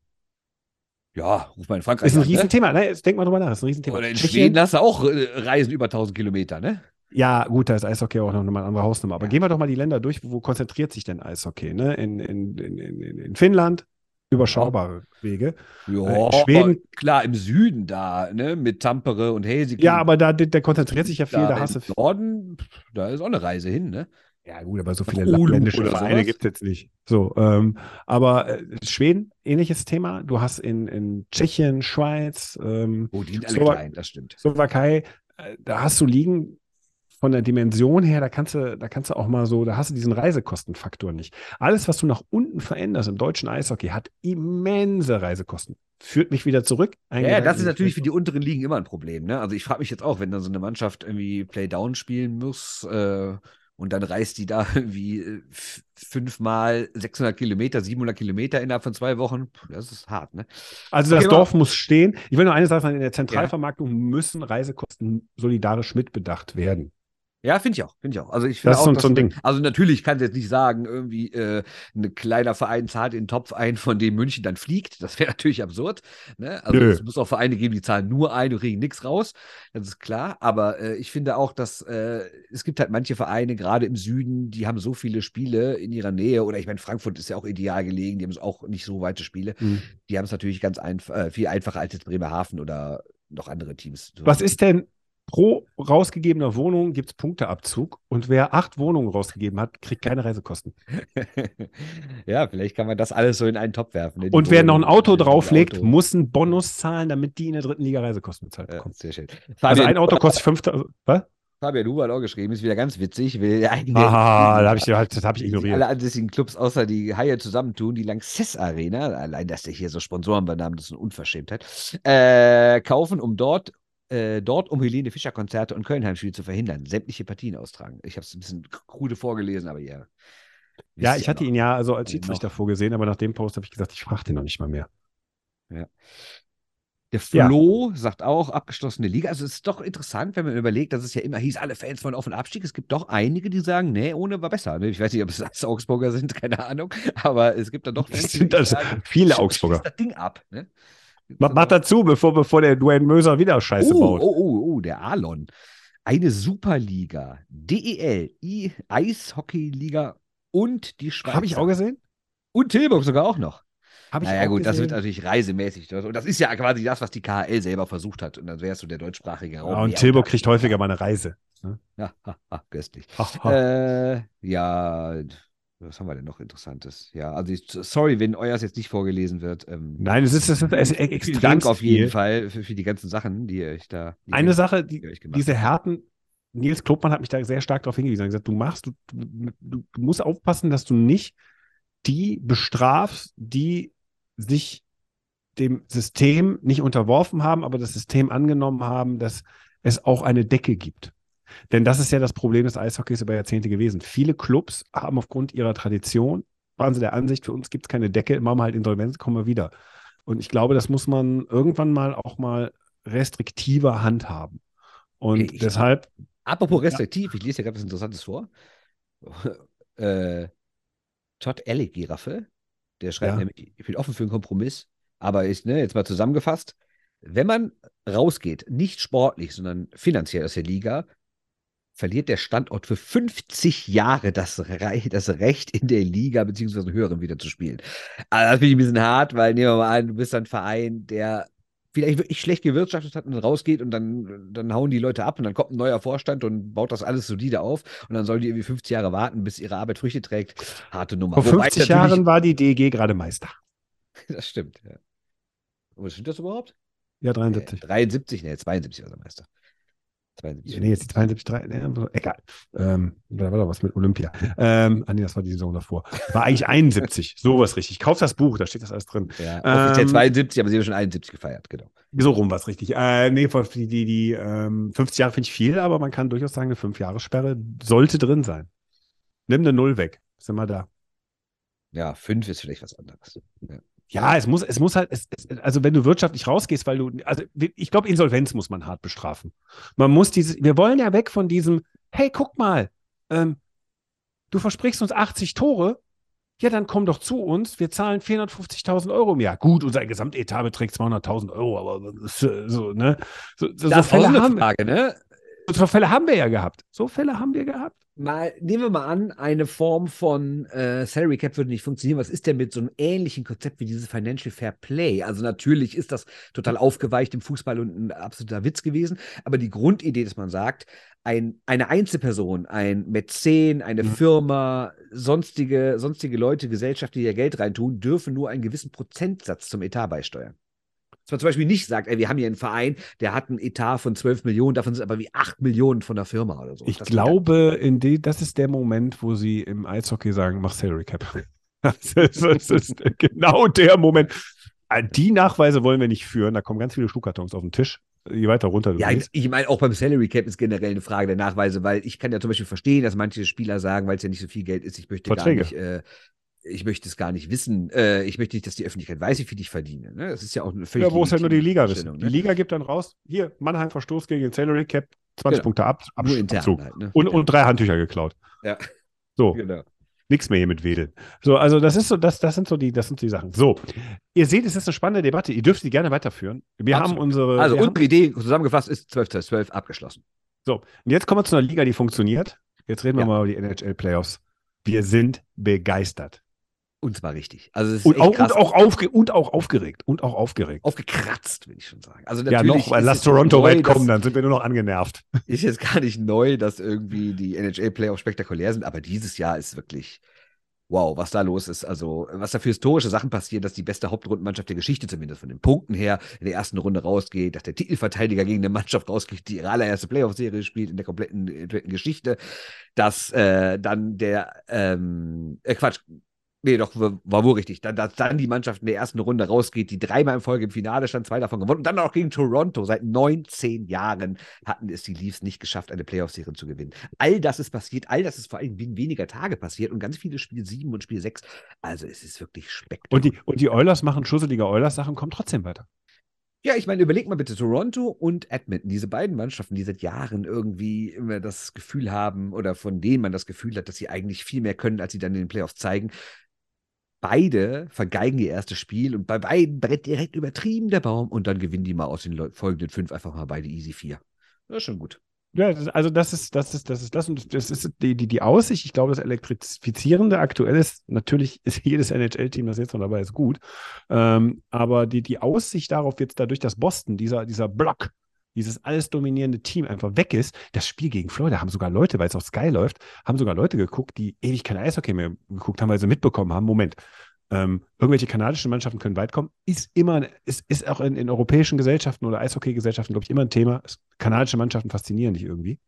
Ja, ruf mal in Frankreich
Ist ein
an, ne?
Riesenthema. Ne? Denk mal drüber nach, ist ein Riesenthema.
Oder in
Tschechien-
Schweden hast du auch äh, Reisen über 1000 Kilometer, ne?
Ja, gut, da ist Eishockey auch noch mal eine andere Hausnummer. Aber
Ja.
gehen wir doch mal die Länder durch, wo, wo konzentriert sich denn Eishockey? Ne? In, in, in, in, in Finnland überschaubare Wege.
Ja,
Äh, Schweden-
klar, im Süden da, ne? Mit Tampere und Helsinki.
Ja, aber da, der, der konzentriert sich ja viel, da,
da
hast du
im Norden, da ist auch eine Reise hin, ne?
Ja, gut, aber so viele
Oulu
ländische Vereine gibt es jetzt nicht. So, ähm, aber äh, Schweden, ähnliches Thema. Du hast in, in Tschechien, Schweiz, ähm,
Oh, die sind alle
Slowak-
klein, das stimmt.
Slowakei, äh, da hast du liegen von der Dimension her, da kannst du, da kannst du auch mal so, da hast du diesen Reisekostenfaktor nicht. Alles, was du nach unten veränderst im deutschen Eishockey, hat immense Reisekosten. Führt mich wieder zurück.
Ja, ja, das ist natürlich für die unteren Ligen immer ein Problem, ne? Also ich frage mich jetzt auch, wenn dann so eine Mannschaft irgendwie Playdown spielen muss äh, und dann reist die da irgendwie äh, fünfmal 600 Kilometer, 700 Kilometer innerhalb von zwei Wochen, puh, das ist hart, ne?
Also das
aber-
Dorf muss stehen. Ich will nur eine Sache sagen, in der Zentralvermarktung müssen Reisekosten solidarisch mitbedacht werden.
Ja, finde ich auch, finde ich auch. Also ich finde
Das ist
auch, dass
so ein Ding.
Also natürlich kann jetzt nicht sagen, irgendwie äh, ein kleiner Verein zahlt in den Topf ein, von dem München dann fliegt. Das wäre natürlich absurd. Ne? Also
Nö.
es muss auch Vereine geben, die zahlen nur ein und kriegen nichts raus. Das ist klar. Aber äh, ich finde auch, dass äh, es gibt halt manche Vereine, gerade im Süden, die haben so viele Spiele in ihrer Nähe. Oder ich meine, Frankfurt ist ja auch ideal gelegen, die haben auch nicht so weite Spiele. Die haben es natürlich ganz einf äh, viel einfacher als jetzt Bremerhaven oder noch andere Teams.
Was ist denn pro rausgegebener Wohnung gibt es Punkteabzug und wer acht Wohnungen rausgegeben hat, kriegt keine Reisekosten.
ja, vielleicht kann man das alles so in einen Topf werfen. Ne?
Und wer noch ein
Wohnung,
Auto drauflegt,
Auto.
muss einen Bonus zahlen, damit die in der dritten Liga Reisekosten bezahlt
Ja,
bekommen.
sehr schön.
Also ein Auto kostet 5000. Was?
Fabian Huber hat auch geschrieben, ist wieder ganz witzig. Will eigene,
Ah, da habe ich, halt- das hab ich ignoriert.
alle ansässigen Clubs außer die Haie zusammentun, die Lanxess Arena, allein, dass der hier so Sponsoren benahm, das ist eine Unverschämtheit, äh, kaufen, um dort äh, dort, um Helene Fischer Konzerte und Kölnheimspiele zu verhindern, sämtliche Partien austragen. Ich habe es ein bisschen krude vorgelesen, aber ja.
Ja, ich hatte
noch.
ihn ja also als. Schiedsrichter vorgesehen, aber nach dem Post habe ich gesagt, ich frage den noch nicht mal mehr.
Der
Ja.
Flo sagt auch, abgeschlossene Liga. Also es ist doch interessant, wenn man überlegt, dass es ja immer hieß, alle Fans wollen Auf- und Abstieg. Es gibt doch einige, die sagen, nee, ohne war besser. Ich weiß nicht, ob es als Augsburger sind, keine Ahnung. Aber es gibt dann doch
Das
Fans,
sind
die
also
sagen,
viele
"Sch-
Augsburger.
Das Ding ab. Ne?
Mach, mach dazu, bevor, bevor der Dwayne Möser wieder Scheiße
oh,
baut.
oh, oh, oh, der Alon. Eine Superliga, DEL, I Eishockeyliga und die Schweiz.
Habe ich auch gesehen?
Und Tilburg sogar auch noch.
Habe ich
Naja, gut, das wird
gesehen.
natürlich reisemäßig. Und das ist ja quasi das, was die KHL selber versucht hat. Und dann wärst du der deutschsprachige Raum.
Ja, und Tilburg kriegt häufiger mal eine Reise.
Ja, ha, ha, köstlich.
Ha, ha.
Äh, ja, was haben wir denn noch Interessantes? Ja, also ich, sorry, wenn euers jetzt nicht vorgelesen wird. Ähm,
Nein, es ist, es ist, es ist
vielen
extrem
Dank auf jeden
viel.
Fall für, für die ganzen Sachen, die euch da. Die
Eine Sache,
die
die, diese. Härten, Nils Klopmann hat mich da sehr stark darauf hingewiesen. Er hat gesagt, du machst, du, du du musst aufpassen, dass du nicht die bestrafst, die sich dem System nicht unterworfen haben, aber das System angenommen haben, dass es auch eine Decke gibt. Denn das ist ja das Problem des Eishockeys über Jahrzehnte gewesen. Viele Clubs haben aufgrund ihrer Tradition, waren sie der Ansicht, für uns gibt es keine Decke, machen wir halt Insolvenz, kommen wir wieder. Und ich glaube, das muss man irgendwann mal auch mal restriktiver handhaben. Und
Ich-
deshalb,
Apropos restriktiv, ich lese hier gerade was Interessantes vor. äh, Todd Ellick, Giraffe, der schreibt
Ja.
nämlich, ich bin offen für einen Kompromiss, aber ich, ne, jetzt mal zusammengefasst, wenn man rausgeht, nicht sportlich, sondern finanziell aus der Liga, verliert der Standort für 50 Jahre das, Re das Recht, in der Liga beziehungsweise höheren wieder zu spielen. Also das finde ich ein bisschen hart, weil nehmen wir mal an, du bist ein Verein, der vielleicht wirklich schlecht gewirtschaftet hat und rausgeht und dann, dann hauen die Leute ab und dann kommt ein neuer Vorstand und baut das alles solide auf und dann sollen die irgendwie 50 Jahre warten, bis ihre Arbeit Früchte trägt. Harte Nummer.
vor
Wobei
50
natürlich-
Jahren war die DEG gerade Meister.
Das stimmt, ja. Aber stimmt das überhaupt?
Ja,
Äh,
73.
73, ne, 72 war der Meister. 72.
Nee, jetzt die 72, 3, nee, egal. Ähm, da war doch was mit Olympia. Ähm, ah, nee, das war die Saison davor. War eigentlich 71, sowas richtig. Kauf das Buch, da steht das alles drin.
Ja, offiziell
Ähm,
72, aber sie haben schon 71 gefeiert, genau.
So rum war es richtig. Äh, nee, die, die, die ähm, 50 Jahre finde ich viel, aber man kann durchaus sagen, eine 5-Jahres-Sperre sollte drin sein. Nimm eine Null weg. Sind wir da.
Ja, 5 ist vielleicht was anderes. Ja.
Ja, es muss, es muss halt, es, es, also wenn du wirtschaftlich rausgehst, weil du, also ich glaube, Insolvenz muss man hart bestrafen. Man muss dieses, wir wollen ja weg von diesem, hey, guck mal, ähm, du versprichst uns 80 Tore, ja, dann komm doch zu uns, wir zahlen 450.000 Euro im Jahr. Gut, unser Gesamtetat beträgt 200.000 Euro, aber das ist, äh, so, ne? So, so, so,
Das ist auch
Fälle
eine
haben,
Frage, ne?
So Fälle haben wir ja gehabt. So Fälle haben wir gehabt.
Mal, nehmen wir mal an, eine Form von äh, Salary Cap würde nicht funktionieren. Was ist denn mit so einem ähnlichen Konzept wie dieses Financial Fair Play? Also natürlich ist das total aufgeweicht im Fußball und ein absoluter Witz gewesen. Aber die Grundidee, dass man sagt, ein, eine Einzelperson, ein Mäzen, eine
Mhm.
Firma, sonstige, sonstige Leute, Gesellschaften, die ihr Geld reintun, dürfen nur einen gewissen Prozentsatz zum Etat beisteuern. Dass man zum Beispiel nicht sagt, ey, wir haben hier einen Verein, der hat einen Etat von 12 Millionen, davon sind aber wie 8 Millionen von der Firma oder so.
Ich
Das
glaube, in die, das ist der Moment, wo sie im Eishockey sagen, mach Salary Cap. Das ist, das ist genau der Moment. Ah, Die Nachweise wollen wir nicht führen. Da kommen ganz viele Schuhkartons auf den Tisch. Je weiter runter du
Ja,
gehst.
ich meine, auch beim Salary Cap ist generell eine Frage der Nachweise, weil ich kann ja zum Beispiel verstehen, dass manche Spieler sagen, weil es ja nicht so viel Geld ist, ich möchte
Verträge.
gar nicht, äh, ich möchte es gar nicht wissen, äh, ich möchte nicht, dass die Öffentlichkeit weiß, wie viel ich verdiene. Ne? Das ist ja auch eine völlig
Ja, wo es halt nur die Liga wissen.
Einstellung,
Die
Ne?
Liga gibt dann raus, hier, Mannheim Verstoß gegen den Salary Cap, 20
Genau.
Punkte ab, ab
Nur intern halt. Ne?
Und, und drei Handtücher geklaut.
Ja.
So,
Genau.
nichts mehr hier mit Wedeln. So, also das ist so, das, das sind so die, das sind die Sachen. So, ihr seht, es ist eine spannende Debatte. Ihr dürft sie gerne weiterführen. Wir
Absolut.
haben unsere.
Also
wir haben,
unsere Idee zusammengefasst ist 12 12 12 abgeschlossen.
So, und jetzt kommen wir zu einer Liga, die funktioniert. Jetzt reden wir
Ja.
mal über die NHL-Playoffs. Wir sind begeistert.
Und zwar richtig. Also
Und auch, und, auch aufge und auch aufgeregt. Und auch aufgeregt.
aufgekratzt, will ich schon sagen. Also
Ja, noch, weil lass Toronto weit kommen, dann sind wir nur noch angenervt.
Ist jetzt gar nicht neu, dass irgendwie die NHL-Playoffs spektakulär sind, aber dieses Jahr ist wirklich wow, was da los ist. Also, was da für historische Sachen passieren, dass die beste Hauptrundenmannschaft der Geschichte, zumindest von den Punkten her, in der ersten Runde rausgeht, dass der Titelverteidiger gegen eine Mannschaft rausgeht, die ihre allererste Playoff-Serie spielt in der kompletten, äh, Geschichte, dass äh, dann der, ähm, äh, Quatsch, Nee, doch, war, wohl richtig. Dann, dass dann die Mannschaft in der ersten Runde rausgeht, die dreimal in Folge im Finale stand, zwei davon gewonnen und dann auch gegen Toronto. Seit 19 Jahren hatten es die Leafs nicht geschafft, eine Playoff-Serie zu gewinnen. All das ist passiert, all das ist vor allem binnen weniger Tage passiert und ganz viele Spiel 7 und Spiel 6. Also es ist wirklich spektakulär.
Und die, und die Oilers machen schusselige Oilers-Sachen, kommen trotzdem weiter.
Ja, ich meine, überleg mal bitte Toronto und Edmonton, diese beiden Mannschaften, die seit Jahren irgendwie immer das Gefühl haben oder von denen man das Gefühl hat, dass sie eigentlich viel mehr können, als sie dann in den Playoffs zeigen. Beide vergeigen ihr erstes Spiel und bei beiden brennt direkt übertrieben der Baum und dann gewinnen die mal aus den folgenden fünf einfach mal beide easy vier. Das ist schon gut.
Ja, also das ist, das ist, das ist das und das ist die, die, die Aussicht. Ich glaube, das Elektrifizierende aktuell ist, natürlich ist jedes NHL-Team, das jetzt noch dabei ist, gut. Ähm, aber die, die Aussicht darauf, jetzt dadurch, dass Boston, dieser, dieser Block, dieses alles dominierende Team einfach weg ist, das Spiel gegen Florida haben sogar Leute, weil es auf Sky läuft, haben sogar Leute geguckt, die ewig kein Eishockey mehr geguckt haben, weil sie mitbekommen haben, Moment, ähm, irgendwelche kanadischen Mannschaften können weit kommen, ist immer, ist, ist auch in, in europäischen Gesellschaften oder Eishockey-Gesellschaften, glaube ich, immer ein Thema. Kanadische Mannschaften faszinieren dich irgendwie.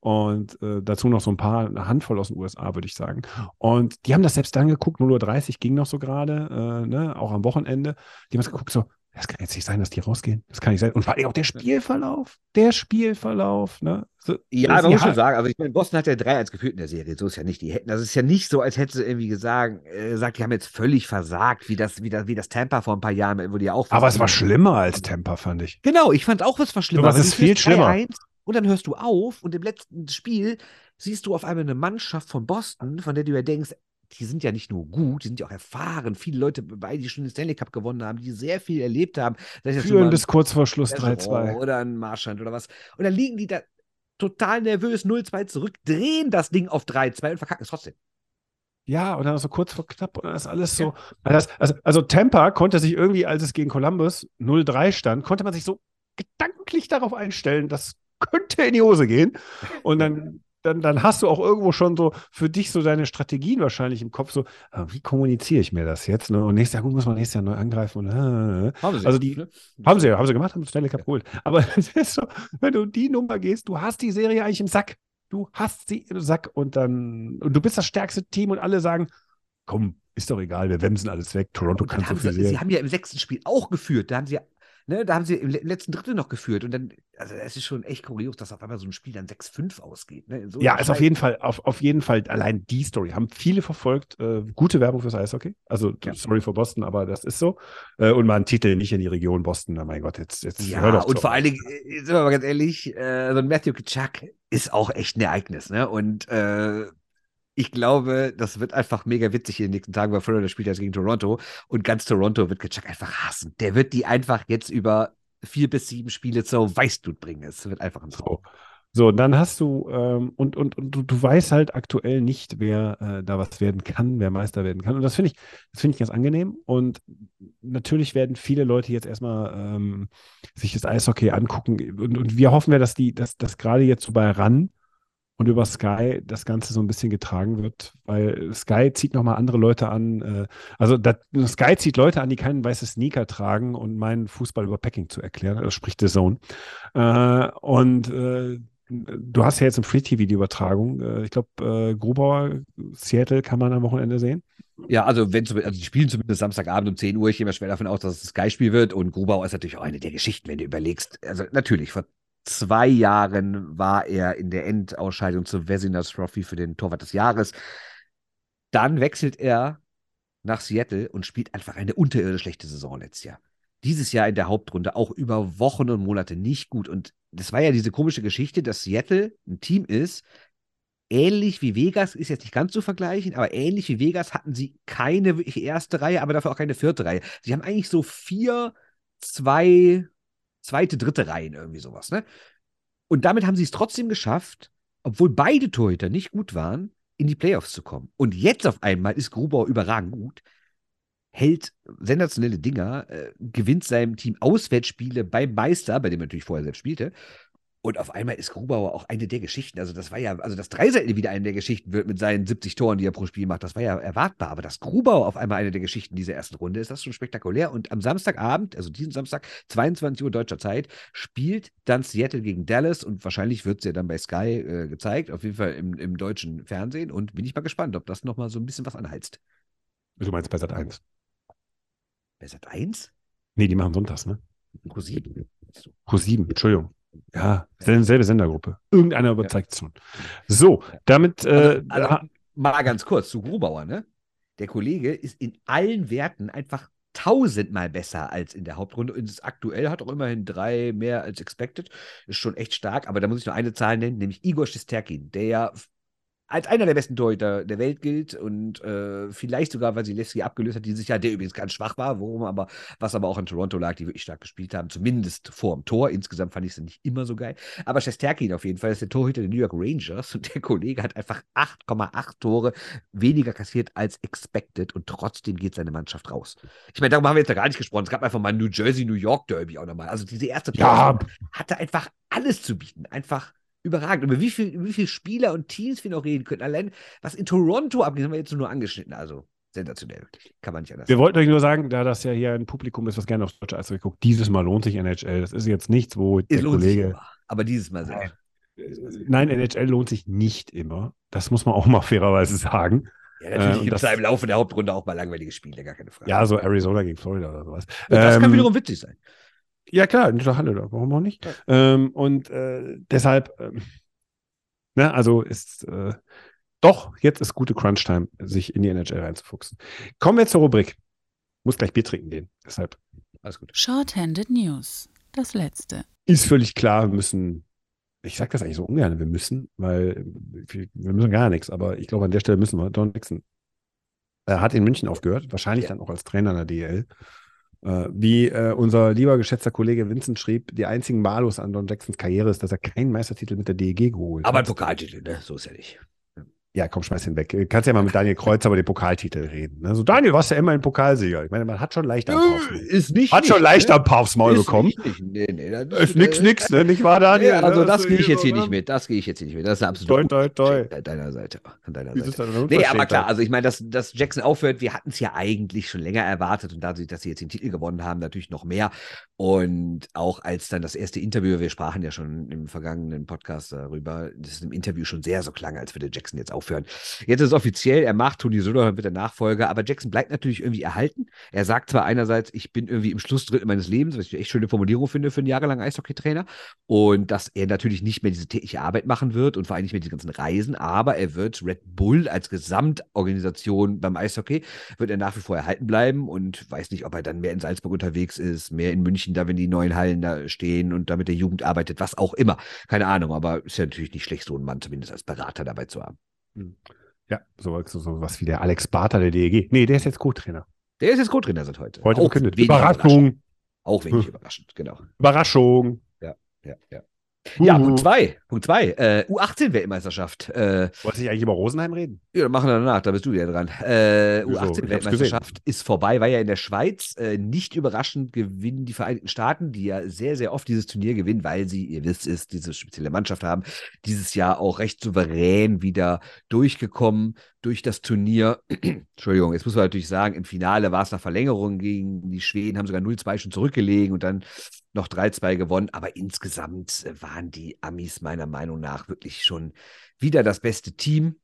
Und äh, dazu noch so ein paar, eine Handvoll aus den USA, würde ich sagen. Und die haben das selbst dann geguckt, 0.30 Uhr ging noch so gerade, äh, ne, auch am Wochenende. Die haben es geguckt, so, das kann jetzt nicht sein, dass die rausgehen. Das kann nicht sein. Und vor allem auch der Spielverlauf, der Spielverlauf, ne? So,
Ja,
sie
man muss
ha-
schon sagen, also ich meine, Boston hat ja 3-1 geführt in der Serie, so ist ja nicht. Die hätten, das ist ja nicht so, als hätte sie irgendwie gesagt, äh, sagt, die haben jetzt völlig versagt, wie das, wie das, wie das Tampa vor ein paar Jahren, wo die auch
Aber es war schlimmer als Tampa, fand ich.
Genau, ich fand auch, es war schlimmer.
was
weil
ist
du
viel schlimmer.
3-1 Und dann hörst du auf und im letzten Spiel siehst du auf einmal eine Mannschaft von Boston, von der du ja denkst, die sind ja nicht nur gut, die sind ja auch erfahren. Viele Leute dabei, die schon den Stanley Cup gewonnen haben, die sehr viel erlebt haben.
Führen bis kurz vor Schluss
Bergeron
3-2.
Oder ein Marschand oder was. Und dann liegen die da total nervös 0-2 zurück, drehen das Ding auf 3-2 und verkacken es trotzdem.
Ja, oder so kurz vor knapp, oder ist alles so. Also, das, also, also Tampa konnte sich irgendwie, als es gegen Columbus 0-3 stand, konnte man sich so gedanklich darauf einstellen, das könnte in die Hose gehen. Und dann, dann, dann hast du auch irgendwo schon so für dich so deine Strategien wahrscheinlich im Kopf, so, ah, wie kommuniziere ich mir das jetzt? Ne? Und nächstes Jahr gut, muss man nächstes Jahr neu angreifen. Und, äh,
Haben sie.
Also die-
ne?
haben sie, haben sie gemacht, haben Stanley Cup geholt. Aber so, wenn du die Nummer gehst, du hast die Serie eigentlich im Sack. Du hast sie im Sack und dann, und du bist das stärkste Team und alle sagen, komm, ist doch egal, wir wemsen alles weg. Toronto kann so viel
sie, sie haben ja im sechsten Spiel auch geführt. Da haben sie, ja- ne, da haben sie im le- letzten Drittel noch geführt. Und dann, also es ist schon echt kurios, dass auf einmal so ein Spiel dann 6-5 ausgeht. Ne? So
Ja, ist auf jeden Fall, auf, auf jeden Fall allein die Story. Haben viele verfolgt. Äh, gute Werbung fürs Eishockey. Also,
Ja.
sorry for Boston, aber das ist so. Äh, und mal einen Titel nicht in die Region Boston. Na, mein Gott, jetzt, jetzt hör
Ja,
doch
und
zu.
vor allen Dingen, äh, sind wir mal ganz ehrlich, äh, so ein Matthew Kitschak ist auch echt ein Ereignis, ne? Und äh, ich glaube, das wird einfach mega witzig in den nächsten Tagen, weil Florida spielt jetzt gegen Toronto und ganz Toronto wird Kitschak einfach hassen. Der wird die einfach jetzt über vier bis sieben Spiele zur Weißblut bringen. Es wird einfach ein Traum.
So. Dann hast du, ähm, und, und, und du, du weißt halt aktuell nicht, wer äh, da was werden kann, wer Meister werden kann. Und das finde ich, das finde ich ganz angenehm. Und natürlich werden viele Leute jetzt erstmal ähm, sich das Eishockey angucken. Und, und wir hoffen ja, dass die, dass, dass gerade jetzt so bei RAN und über Sky das Ganze so ein bisschen getragen wird, weil Sky zieht nochmal andere Leute an. Äh, also das, Sky zieht Leute an, die keinen weißen Sneaker tragen und meinen Fußball über Packing zu erklären. Das spricht The Zone. Äh, und äh, du hast ja jetzt eine Free-TV die Übertragung. Ich glaube, Grubauer, Seattle kann man am Wochenende sehen.
Ja, also wenn also die spielen zumindest Samstagabend um 10 Uhr. Ich gehe mal schwer davon aus, dass es ein Sky-Spiel wird. Und Grubauer ist natürlich auch eine der Geschichten, wenn du überlegst. Also natürlich, vor zwei Jahren war er in der Endausscheidung zur Vezinas Trophy für den Torwart des Jahres. Dann wechselt er nach Seattle und spielt einfach eine unterirdisch schlechte Saison letztes Jahr. Dieses Jahr in der Hauptrunde auch über Wochen und Monate nicht gut. Und das war ja diese komische Geschichte, dass Seattle ein Team ist, ähnlich wie Vegas, ist jetzt nicht ganz zu vergleichen, aber ähnlich wie Vegas hatten sie keine erste Reihe, aber dafür auch keine vierte Reihe. Sie haben eigentlich so vier, zwei, zweite, dritte Reihen, irgendwie sowas, ne? Und damit haben sie es trotzdem geschafft, obwohl beide Torhüter nicht gut waren, in die Playoffs zu kommen. Und jetzt auf einmal ist Grubauer überragend gut, hält sensationelle Dinger, äh, gewinnt seinem Team Auswärtsspiele beim Meister, bei dem er natürlich vorher selbst spielte. Und auf einmal ist Grubauer auch eine der Geschichten. Also, das war ja, also, dass Dreiseitel wieder eine der Geschichten wird mit seinen 70 Toren, die er pro Spiel macht, das war ja erwartbar. Aber dass Grubauer auf einmal eine der Geschichten dieser ersten Runde ist, das ist schon spektakulär. Und am Samstagabend, also diesen Samstag, 22 Uhr deutscher Zeit, spielt dann Seattle gegen Dallas und wahrscheinlich wird es ja dann bei Sky äh, gezeigt, auf jeden Fall im, im deutschen Fernsehen. Und bin ich mal gespannt, ob das nochmal so ein bisschen was anheizt.
Du meinst bei Sat 1?
Bei Sat 1?
Nee, die machen sonntags, ne?
Pro 7.
Pro 7, Entschuldigung. Ja, sel- selbe Sendergruppe. Irgendeiner überzeugt es schon. So, damit. Äh,
Also,
ha-
mal ganz kurz zu Grubauer, ne? Der Kollege ist in allen Werten einfach tausendmal besser als in der Hauptrunde. Und ist aktuell hat auch immerhin drei mehr als expected. Ist schon echt stark. Aber da muss ich nur eine Zahl nennen, nämlich Igor Shesterkin, der ja als einer der besten Torhüter der Welt gilt und äh, vielleicht sogar Wasilewski abgelöst hat dieses Jahr, der übrigens ganz schwach war, worum aber, was aber auch in Toronto lag, die wirklich stark gespielt haben, zumindest vor dem Tor. Insgesamt fand ich sie nicht immer so geil. Aber Shesterkin auf jeden Fall ist der Torhüter der New York Rangers und der Kollege hat einfach 8,8 Tore weniger kassiert als expected und trotzdem geht seine Mannschaft raus. Ich meine, darüber haben wir jetzt ja gar nicht gesprochen. Es gab einfach mal ein New Jersey, New York Derby auch nochmal. Also diese erste
ja,
Pause hatte einfach alles zu bieten. Einfach überragend. Über wie viele wie viel Spieler und Teams wir noch reden können. Allein, was in Toronto abgeht, haben wir jetzt nur angeschnitten. Also sensationell, wirklich. Kann man nicht anders
wir
sagen.
wollten euch nur sagen, da das ja hier ein Publikum ist, was gerne aufs deutsche Eishockey guckt, dieses Mal lohnt sich NHL. Das ist jetzt nichts, wo
Es
der
lohnt sich
Kollege.
immer. Aber dieses Mal sehr.
Nein, NHL lohnt sich nicht immer. Das muss man auch mal fairerweise sagen.
Ja, natürlich
und
gibt es da im Laufe der Hauptrunde auch mal langweilige Spiele, gar keine Frage.
Ja, so Arizona gegen Florida oder sowas.
Und das kann
Ähm,
wiederum witzig sein.
Ja, klar, in der Halle, warum auch nicht? Ähm, und äh, deshalb, ähm, ne, also ist äh, doch, jetzt ist gute Crunch-Time, sich in die NHL reinzufuchsen. Kommen wir zur Rubrik. Muss gleich Bier trinken gehen. Deshalb
Alles gut.
Shorthanded News. Das letzte.
ist völlig klar, wir müssen, ich sage das eigentlich so ungern, wir müssen, weil wir, wir müssen gar nichts, aber ich glaube, an der Stelle müssen wir. Don Nixon er hat in München aufgehört, wahrscheinlich
Ja.
dann auch als Trainer in der DL. Äh, wie äh, unser lieber geschätzter Kollege Vincent schrieb, die einzigen Malus an Don Jacksons Karriere ist, dass er keinen Meistertitel mit der DEG geholt
Aber ein
hat.
Pokaltitel, ne? So ist ja nicht.
Ja, komm, schmeiß ihn weg. Du kannst ja mal mit Daniel Kreuz über den Pokaltitel reden. Ne? So, Daniel, warst ja immer ein Pokalsieger. Ich meine, man hat schon leicht am Paufs.
Ist nicht.
Hat schon leicht
ne?
am Paufs Maul
Ist
bekommen.
Nicht. Nee, nee, das
Ist nix,
äh,
nix, ne? Nicht wahr, Daniel?
Nee, also
Ne?
das
So
gehe ich jetzt hier nicht mit. Das gehe ich jetzt hier nicht mit. Das ist eine
Toi, toi, toi.
Deiner Seite. An deiner
ist
Seite.
das
Nee, aber klar, also ich meine, dass, dass Jackson aufhört, wir hatten es ja eigentlich schon länger erwartet und dadurch, dass sie jetzt den Titel gewonnen haben, natürlich noch mehr. Und auch als dann das erste Interview, wir sprachen ja schon im vergangenen Podcast darüber, dass es im Interview schon sehr so klang, als würde Jackson jetzt aufhören. Jetzt ist es offiziell, er macht Toni Söder wird der Nachfolger, aber Jackson bleibt natürlich irgendwie erhalten. Er sagt zwar einerseits, ich bin irgendwie im Schlussdrittel meines Lebens, was ich eine echt schöne Formulierung finde für einen jahrelangen Eishockeytrainer, und dass er natürlich nicht mehr diese tägliche Arbeit machen wird und vor allem nicht mehr diese ganzen Reisen, aber er wird Red Bull als Gesamtorganisation beim Eishockey, wird er nach wie vor erhalten bleiben und weiß nicht, ob er dann mehr in Salzburg unterwegs ist, mehr in München, da wenn die neuen Hallen da stehen und da mit der Jugend arbeitet, was auch immer. Keine Ahnung, aber ist ja natürlich nicht schlecht, so einen Mann zumindest als Berater dabei zu haben.
Ja, so, so, so was wie der Alex Barter der DEG. Nee, der ist jetzt Co-Trainer.
Der ist jetzt Co-Trainer seit heute.
Heute
Auch
verkündet. Überraschung.
Auch wenig
Hm.
überraschend, genau.
Überraschung.
Ja, ja. Ja,
Huhu.
Punkt zwei. Punkt zwei. Äh, U18-Weltmeisterschaft. Äh,
Wolltest du eigentlich über Rosenheim reden?
ja, dann machen wir danach, da bist du wieder dran. Äh,
Wieso? Ich hab's
U18-Weltmeisterschaft ist vorbei, war ja in der Schweiz. Äh, nicht überraschend gewinnen die Vereinigten Staaten, die ja sehr, sehr oft dieses Turnier gewinnen, weil sie, ihr wisst es, diese spezielle Mannschaft haben. Dieses Jahr auch recht souverän wieder durchgekommen durch das Turnier. Entschuldigung, jetzt muss man natürlich sagen, im Finale war es nach Verlängerung gegen die Schweden, haben sogar 0-2 schon zurückgelegen und dann noch 3-2 gewonnen. Aber insgesamt äh, waren die Amis meiner Meinung nach wirklich schon wieder das beste Team.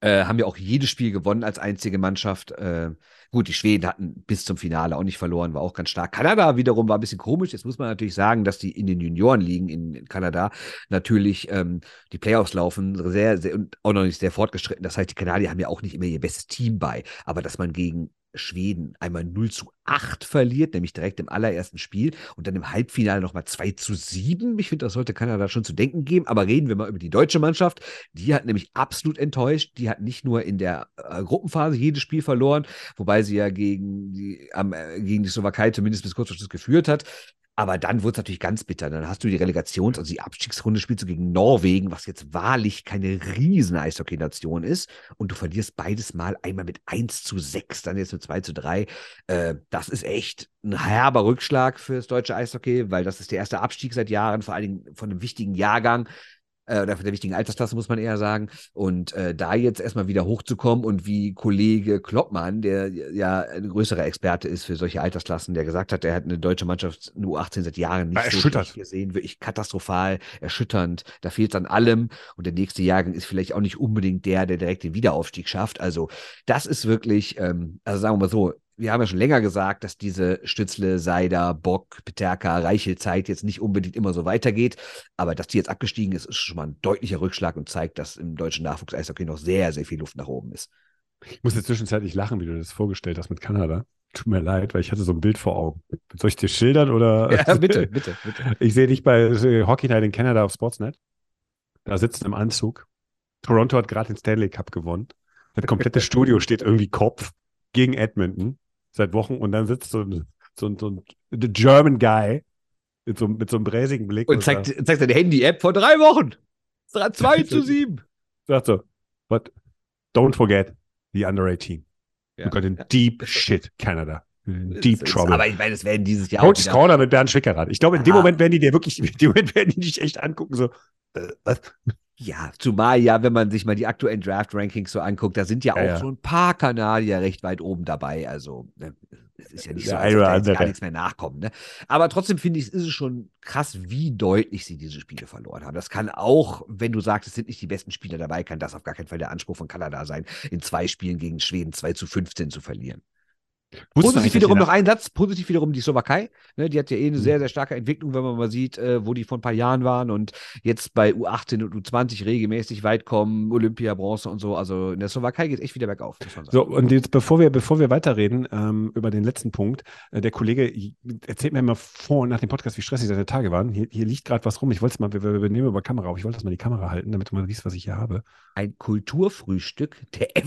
Äh, haben ja auch jedes Spiel gewonnen als einzige Mannschaft. Äh, gut, die Schweden hatten bis zum Finale auch nicht verloren, war auch ganz stark. Kanada wiederum war ein bisschen komisch. Jetzt muss man natürlich sagen, dass die in den Juniorenligen in, in Kanada natürlich ähm, die Playoffs laufen, sehr, sehr und auch noch nicht sehr fortgeschritten. Das heißt, die Kanadier haben ja auch nicht immer ihr bestes Team bei. Aber dass man gegen Schweden einmal 0 zu 8 verliert, nämlich direkt im allerersten Spiel und dann im Halbfinale nochmal 2 zu 7. Ich finde, das sollte Kanada schon zu denken geben. Aber reden wir mal über die deutsche Mannschaft. Die hat nämlich absolut enttäuscht. Die hat nicht nur in der äh, Gruppenphase jedes Spiel verloren, wobei sie ja gegen die, am, äh, gegen die Slowakei zumindest bis kurz vor Schluss geführt hat. Aber dann wurde es natürlich ganz bitter. Dann hast du die Relegations-, also die Abstiegsrunde spielst du gegen Norwegen, was jetzt wahrlich keine riesen Eishockey-Nation ist. Und du verlierst beides Mal einmal mit 1 zu 6, dann jetzt mit 2 zu 3. Äh, das ist echt ein herber Rückschlag für das deutsche Eishockey, weil das ist der erste Abstieg seit Jahren, vor allen Dingen von einem wichtigen Jahrgang. Äh, oder der wichtigen Altersklasse, muss man eher sagen. Und äh, da jetzt erstmal wieder hochzukommen und wie Kollege Kloppmann, der ja ein größerer Experte ist für solche Altersklassen, der gesagt hat, er hat eine deutsche Mannschaft eine U18 seit Jahren nicht so
erschüttert.
richtig gesehen, wirklich katastrophal, erschütternd. Da fehlt es an allem. Und der nächste Jahrgang ist vielleicht auch nicht unbedingt der, der direkt den Wiederaufstieg schafft. Also das ist wirklich, ähm, also sagen wir mal so, wir haben ja schon länger gesagt, dass diese Stützle, Seider, Bock, Peterka, Reichel-Zeit jetzt nicht unbedingt immer so weitergeht. Aber dass die jetzt abgestiegen ist, ist schon mal ein deutlicher Rückschlag und zeigt, dass im deutschen Nachwuchs-Eishockey noch sehr, sehr viel Luft nach oben ist.
Ich muss jetzt zwischenzeitlich lachen, wie du das vorgestellt hast mit Kanada. Tut mir leid, weil ich hatte so ein Bild vor Augen. Soll ich dir schildern oder?
Ja, bitte, bitte, bitte.
Ich sehe dich bei äh, Hockey Night in Canada auf Sportsnet. Da sitzt im Anzug. Toronto hat gerade den Stanley Cup gewonnen. Das komplette Studio steht irgendwie Kopf gegen Edmonton seit Wochen und dann sitzt so ein, so ein, so ein the German Guy mit so, mit so einem bräsigen Blick
Und zeigt, zeigt seine Handy-App vor drei Wochen. 2 zu 7.
sagt so, but don't forget the under 18.
Ja.
You got in deep shit, Canada. Deep
ist-
trouble.
Aber ich meine, es werden dieses Jahr auch
Coach
wieder-
Schrauder mit Bernd Schwickerath. Ich glaube, in dem
Ah.
Moment werden die dir wirklich, in dem Moment werden die dich echt angucken, so, äh, was?
Ja, zumal ja, wenn man sich mal die aktuellen Draft-Rankings so anguckt, da sind ja,
Ja,
auch
ja.
schon ein paar Kanadier recht weit oben dabei. Also, ne, es ist ja nicht so, als ob
oder
da gar nichts mehr nachkommt. Ne? Aber trotzdem finde ich, ist es schon krass, wie deutlich sie diese Spiele verloren haben. Das kann auch, wenn du sagst, es sind nicht die besten Spieler dabei, kann das auf gar keinen Fall der Anspruch von Kanada sein, in zwei Spielen gegen Schweden 2 zu 15 zu verlieren. Positiv wiederum noch ein Satz, positiv wiederum die Slowakei. Ne, die hat ja eh eine
Mhm.
sehr, sehr starke Entwicklung, wenn man mal sieht, äh, wo die vor ein paar Jahren waren und jetzt bei U18 und U20 regelmäßig weit kommen, Olympia, Bronze und so. Also in der Slowakei geht es echt wieder bergauf.
So, und jetzt, bevor wir, bevor wir weiterreden ähm, über den letzten Punkt, äh, der Kollege erzählt mir immer vor und nach dem Podcast, wie stressig seine Tage waren. Hier, hier liegt gerade was rum. Ich wollte es mal, wir, wir wir nehmen über Kamera auf. Ich wollte das mal die Kamera halten, damit du mal siehst, was ich hier habe.
Ein Kulturfrühstück der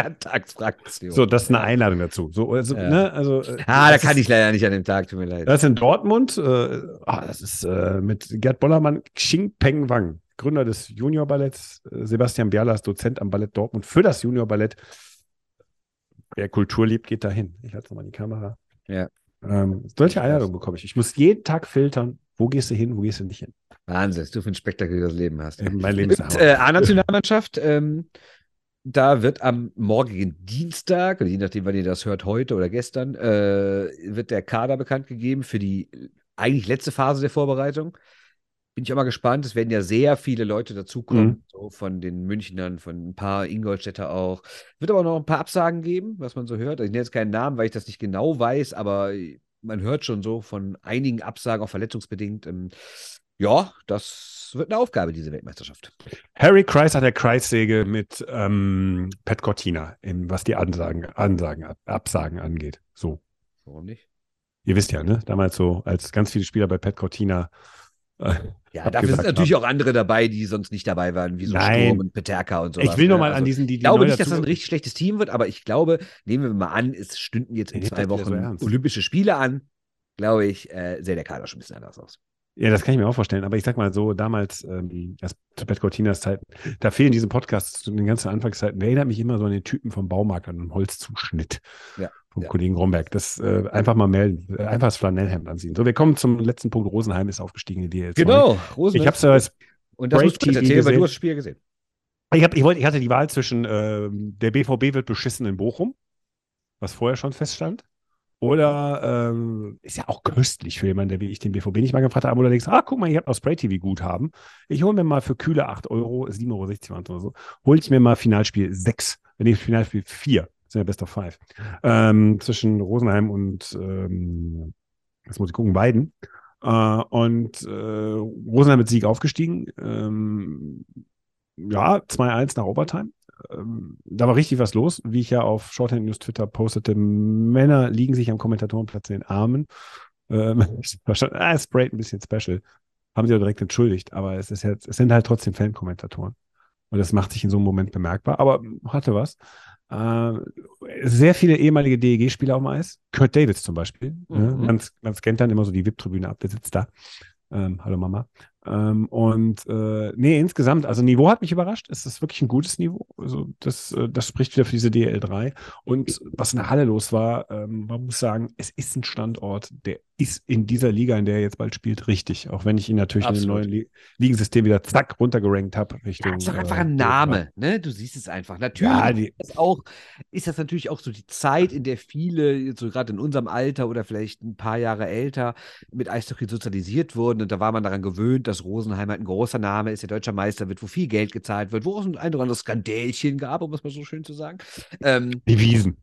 FDP-Landtagsfraktion.
So, das ist eine Einladung dazu. So, also,
Ja.
ne, also, äh,
ah, da kann
ist,
ich leider nicht an dem Tag, tut mir leid.
Das ist in Dortmund. Äh, ah, das ist äh, mit Gerd Bollermann, Xing Peng Wang, Gründer des Juniorballetts, äh, Sebastian Bialas, Dozent am Ballett Dortmund für das Juniorballett. Wer Kultur liebt, geht dahin. Ich halte mal die Kamera.
Ja.
Ähm, solche Einladungen bekomme ich. Ich muss jeden Tag filtern, wo gehst du hin, wo gehst du nicht hin.
Wahnsinn, was du für ein spektakuläres Leben hast.
Äh, Mein Leben ist
äh, A-Nationalmannschaft, ähm, da wird am morgigen Dienstag, je nachdem, wann ihr das hört, heute oder gestern, äh, wird der Kader bekannt gegeben für die eigentlich letzte Phase der Vorbereitung. Bin ich auch mal gespannt. Es werden ja sehr viele Leute dazukommen,
Mhm.
so von den Münchnern, von ein paar Ingolstädter auch. Wird aber noch ein paar Absagen geben, was man so hört. Also Ich nenne jetzt keinen Namen, weil ich das nicht genau weiß, aber man hört schon so von einigen Absagen, auch verletzungsbedingt. Ähm, ja, das wird eine Aufgabe, diese Weltmeisterschaft.
Harry Kreis hat der Kreissäge mit ähm, Pat Cortina, in, was die Ansagen, Ansagen, Absagen angeht. So.
Warum nicht?
Ihr wisst ja, ne? Damals so, als ganz viele Spieler bei Pat Cortina. Äh,
Ja, dafür sind natürlich
haben.
auch andere dabei, die sonst nicht dabei waren, wie so
Nein.
Sturm und Peterka und so.
ich will nochmal an diesen, die, die
Ich glaube nicht, dass das ein richtig schlechtes Team wird, aber ich glaube, nehmen wir mal an, es stünden jetzt in
Nee,
zwei
so
Wochen
ernst.
Olympische Spiele an, glaube ich, äh, sähe der Kader schon ein bisschen anders aus.
Ja, das kann ich mir auch vorstellen. Aber ich sag mal so, damals, ähm, erst zu Pat Cortinas Zeiten, da fehlen diesen Podcasts zu den ganzen Anfangszeiten. Der erinnert mich immer so an den Typen vom Baumarkt, an den Holzzuschnitt
Ja,
vom
ja.
Kollegen Romberg. Das äh, einfach mal melden. Äh, Einfach das Flanellhemd anziehen. So, wir kommen zum letzten Punkt. Rosenheim ist aufgestiegen in die DL2.
Rosen.
Ich hab's ja als
und das musst du erzählen, weil
gesehen.
du hast das Spiel gesehen.
Ich, hab, ich, wollte, ich hatte die Wahl zwischen ähm, der BVB wird beschissen in Bochum, was vorher schon feststand, oder ähm, ist ja auch köstlich für jemanden, der wie ich den BVB nicht mal gefragt hat, aber allerdings, ah, guck mal, ich habe noch Spray TV Guthaben. Ich hole mir mal für kühle 8 Euro, 7,60 Euro waren es oder so, hole ich mir mal Finalspiel 6, nee, Finalspiel 4, das sind ja Best of Five, ähm, zwischen Rosenheim und, ähm, jetzt muss ich gucken, Weiden. Äh, und äh, Rosenheim mit Sieg aufgestiegen. Ähm, ja, 2-1 nach Overtime. Ähm, da war richtig was los, wie ich ja auf Shorthand News Twitter postete. Männer liegen sich am Kommentatorenplatz in den Armen. Ähm, ah, sprayt ein bisschen special. Haben sie auch direkt entschuldigt, aber es, ist jetzt, es sind halt trotzdem Fan-Kommentatoren. Und das macht sich in so einem Moment bemerkbar. Aber hatte was. Äh, sehr viele ehemalige DEG-Spieler auf dem Eis. Kurt Davids zum Beispiel. Ne?
Mhm.
Man, man scannt dann immer so die VIP-Tribüne ab, der sitzt da. Ähm, hallo Mama. Ähm, und äh, nee, insgesamt, also Niveau hat mich überrascht. Es ist wirklich ein gutes Niveau. Also das, äh, das spricht wieder für diese DL3. Und was in der Halle los war, ähm, man muss sagen, es ist ein Standort, der ist in dieser Liga, in der er jetzt bald spielt, richtig. Auch wenn ich ihn natürlich in
Absolut.
dem neuen Li Ligensystem wieder zack runtergerankt habe Richtung.
Ja, ist doch einfach
äh,
ein
DL3.
Name, ne? Du siehst es einfach. Natürlich
Ja, die-
ist, das auch, ist das natürlich auch so die Zeit, in der viele, so gerade in unserem Alter oder vielleicht ein paar Jahre älter, mit Eishockey sozialisiert wurden. Und da war man daran gewöhnt, dass Rosenheim halt ein großer Name ist, der deutscher Meister wird, wo viel Geld gezahlt wird, wo es ein oder anderes Skandälchen gab, um es mal so schön zu sagen. Ähm,
Die Wiesen.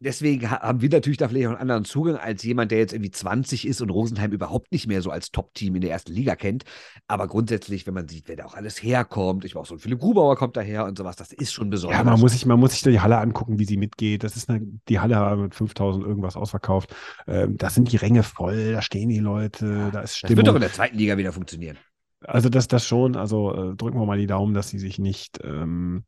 deswegen ha haben wir natürlich da vielleicht auch einen anderen Zugang als jemand, der jetzt irgendwie 20 ist und Rosenheim überhaupt nicht mehr so als Top-Team in der ersten Liga kennt. Aber grundsätzlich, wenn man sieht, wer da auch alles herkommt, ich war auch so ein Philipp Grubauer kommt daher und sowas, das ist schon besonders.
Ja, man muss, sich, man muss sich die Halle angucken, wie sie mitgeht. Das ist eine, die Halle mit 5000 irgendwas ausverkauft. Ähm, da sind die Ränge voll, da stehen die Leute, da ist
das wird doch
Stimmung.
in der zweiten Liga wieder funktionieren.
Also das, das schon. Also äh, drücken wir mal die Daumen, dass sie sich nicht, ähm,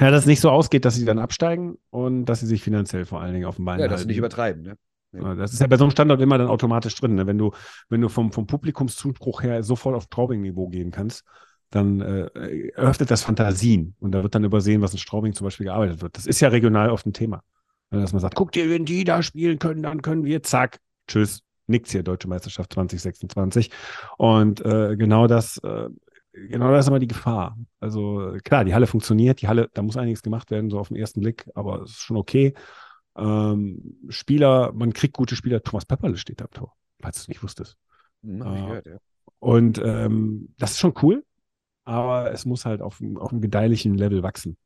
ja, dass es nicht so ausgeht, dass sie dann absteigen und dass sie sich finanziell vor allen Dingen auf dem Bein
Ja, das
halten.
nicht übertreiben, ne?
Ja, Das ist ja bei so einem Standort immer dann automatisch drin. Ne? Wenn du, wenn du vom, vom Publikumszuspruch her sofort auf Straubing-Niveau gehen kannst, dann äh, eröffnet das Fantasien und da wird dann übersehen, was in Straubing zum Beispiel gearbeitet wird. Das ist ja regional oft ein Thema. Ne, Dass man sagt, guck dir, wenn die da spielen können, dann können wir, zack, tschüss, nix hier, Deutsche Meisterschaft 2026. Und äh, genau das, äh, genau das ist immer die Gefahr. Also äh, klar, die Halle funktioniert, die Halle, da muss einiges gemacht werden, so auf den ersten Blick, aber es ist schon okay. Ähm, Spieler, man kriegt gute Spieler. Thomas Pepperle steht da im Tor, falls du es nicht wusstest.
Hm,
Ah.
gehört, ja.
Und ähm, das ist schon cool, aber es muss halt auf, einem- auf einem gedeihlichen Level wachsen.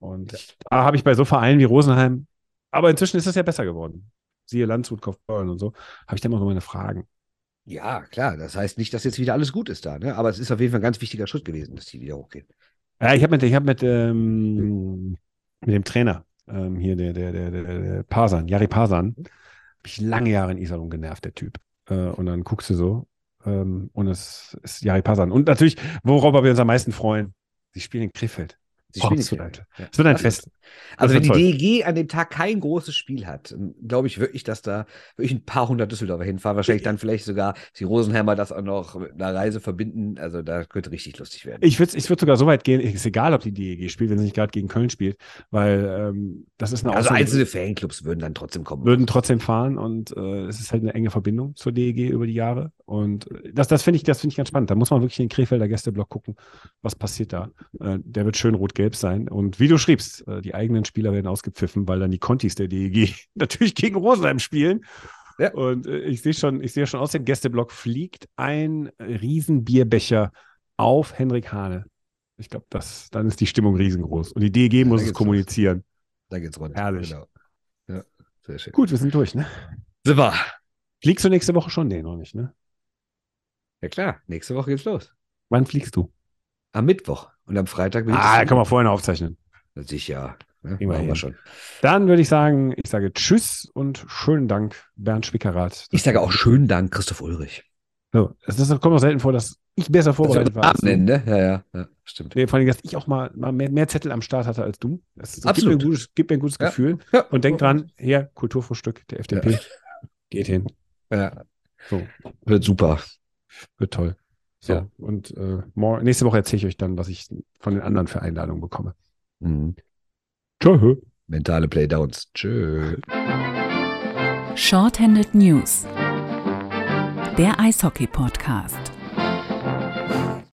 Und da habe ich bei so Vereinen wie Rosenheim, aber inzwischen ist es ja besser geworden. Siehe Landshut, Kaufbeuren und so, habe ich da immer noch meine Fragen.
Ja, klar. Das heißt nicht, dass jetzt wieder alles gut ist da, ne? Aber es ist auf jeden Fall ein ganz wichtiger Schritt gewesen, dass die wieder hochgehen.
Ja, ich habe mit, ich hab mit, ähm, mit dem Trainer, ähm, hier, der, der, der, der, Parsan, Jari Parsan, habe ich lange Jahre in Iserlohn genervt, der Typ. Äh, und dann guckst du so, ähm, und es ist Jari Parsan. Und natürlich, worüber wir uns am meisten freuen, sie spielen in Krefeld.
Sie spielen nicht
wird
mehr. Ja.
Es wird ein Fest.
Also wenn die
wird
DEG an dem Tag kein großes Spiel hat, glaube ich wirklich, dass da wirklich ein paar hundert Düsseldorfer hinfahren. Wahrscheinlich dann vielleicht sogar die Rosenheimer das auch noch mit einer Reise verbinden. Also da könnte richtig lustig werden.
Ich würde ich würd sogar so weit gehen, ist egal, ob die DEG spielt, wenn sie nicht gerade gegen Köln spielt, weil ähm, das ist eine
also einzelne Fanclubs würden dann trotzdem kommen.
würden trotzdem fahren und äh, es ist halt eine enge Verbindung zur DEG über die Jahre. Und äh, das, das finde ich, das finde ich ganz spannend. Da muss man wirklich in den Krefelder Gästeblock gucken, was passiert da. Äh, der wird schön rot-gelb sein. Und wie du schriebst, äh, die eigenen Spieler werden ausgepfiffen, weil dann die Contis der DEG natürlich gegen Rosenheim spielen.
Ja.
Und äh, ich sehe schon, ich sehe schon aus dem Gästeblock fliegt ein Riesenbierbecher auf Henrik Hane. Ich glaube, das, dann ist die Stimmung riesengroß. Und die DEG
Ja,
muss es kommunizieren.
Da geht's rund.
Herrlich.
Genau. Ja, sehr schön.
Gut, wir sind durch, ne?
Wir.
Fliegst du nächste Woche schon? Nee, noch nicht, ne?
Ja klar, nächste Woche geht's los.
Wann fliegst du?
Am Mittwoch. Und am Freitag
Ah, da
das-
können wir vorher noch aufzeichnen.
Sicher. Ne?
Kriegen wir
schon.
Dann würde ich sagen, ich sage Tschüss und schönen Dank, Bernd Schwickerath.
Ich sage auch schönen Dank, Christoph Ulrich.
So, es ist, kommt auch selten vor, dass ich besser vorbereitet war.
nennen, ne? Ja, ja, ja, stimmt.
Nee, vor allem, dass ich auch mal, mal mehr, mehr Zettel am Start hatte als du. Das gibt mir
Absolut.
ein gutes, gibt mir ein gutes
Ja.
Gefühl.
Ja.
Und denk dran, hier, Kulturfrühstück der FDP. Geht hin.
Ja,
So,
wird super.
wird toll. So,
Ja.
und äh, mor- nächste Woche erzähle ich euch dann, was ich von den anderen für Einladungen bekomme.
Mhm.
Tschö.
Mentale Playdowns. Tschö.
Shorthanded News. Der Eishockey-Podcast.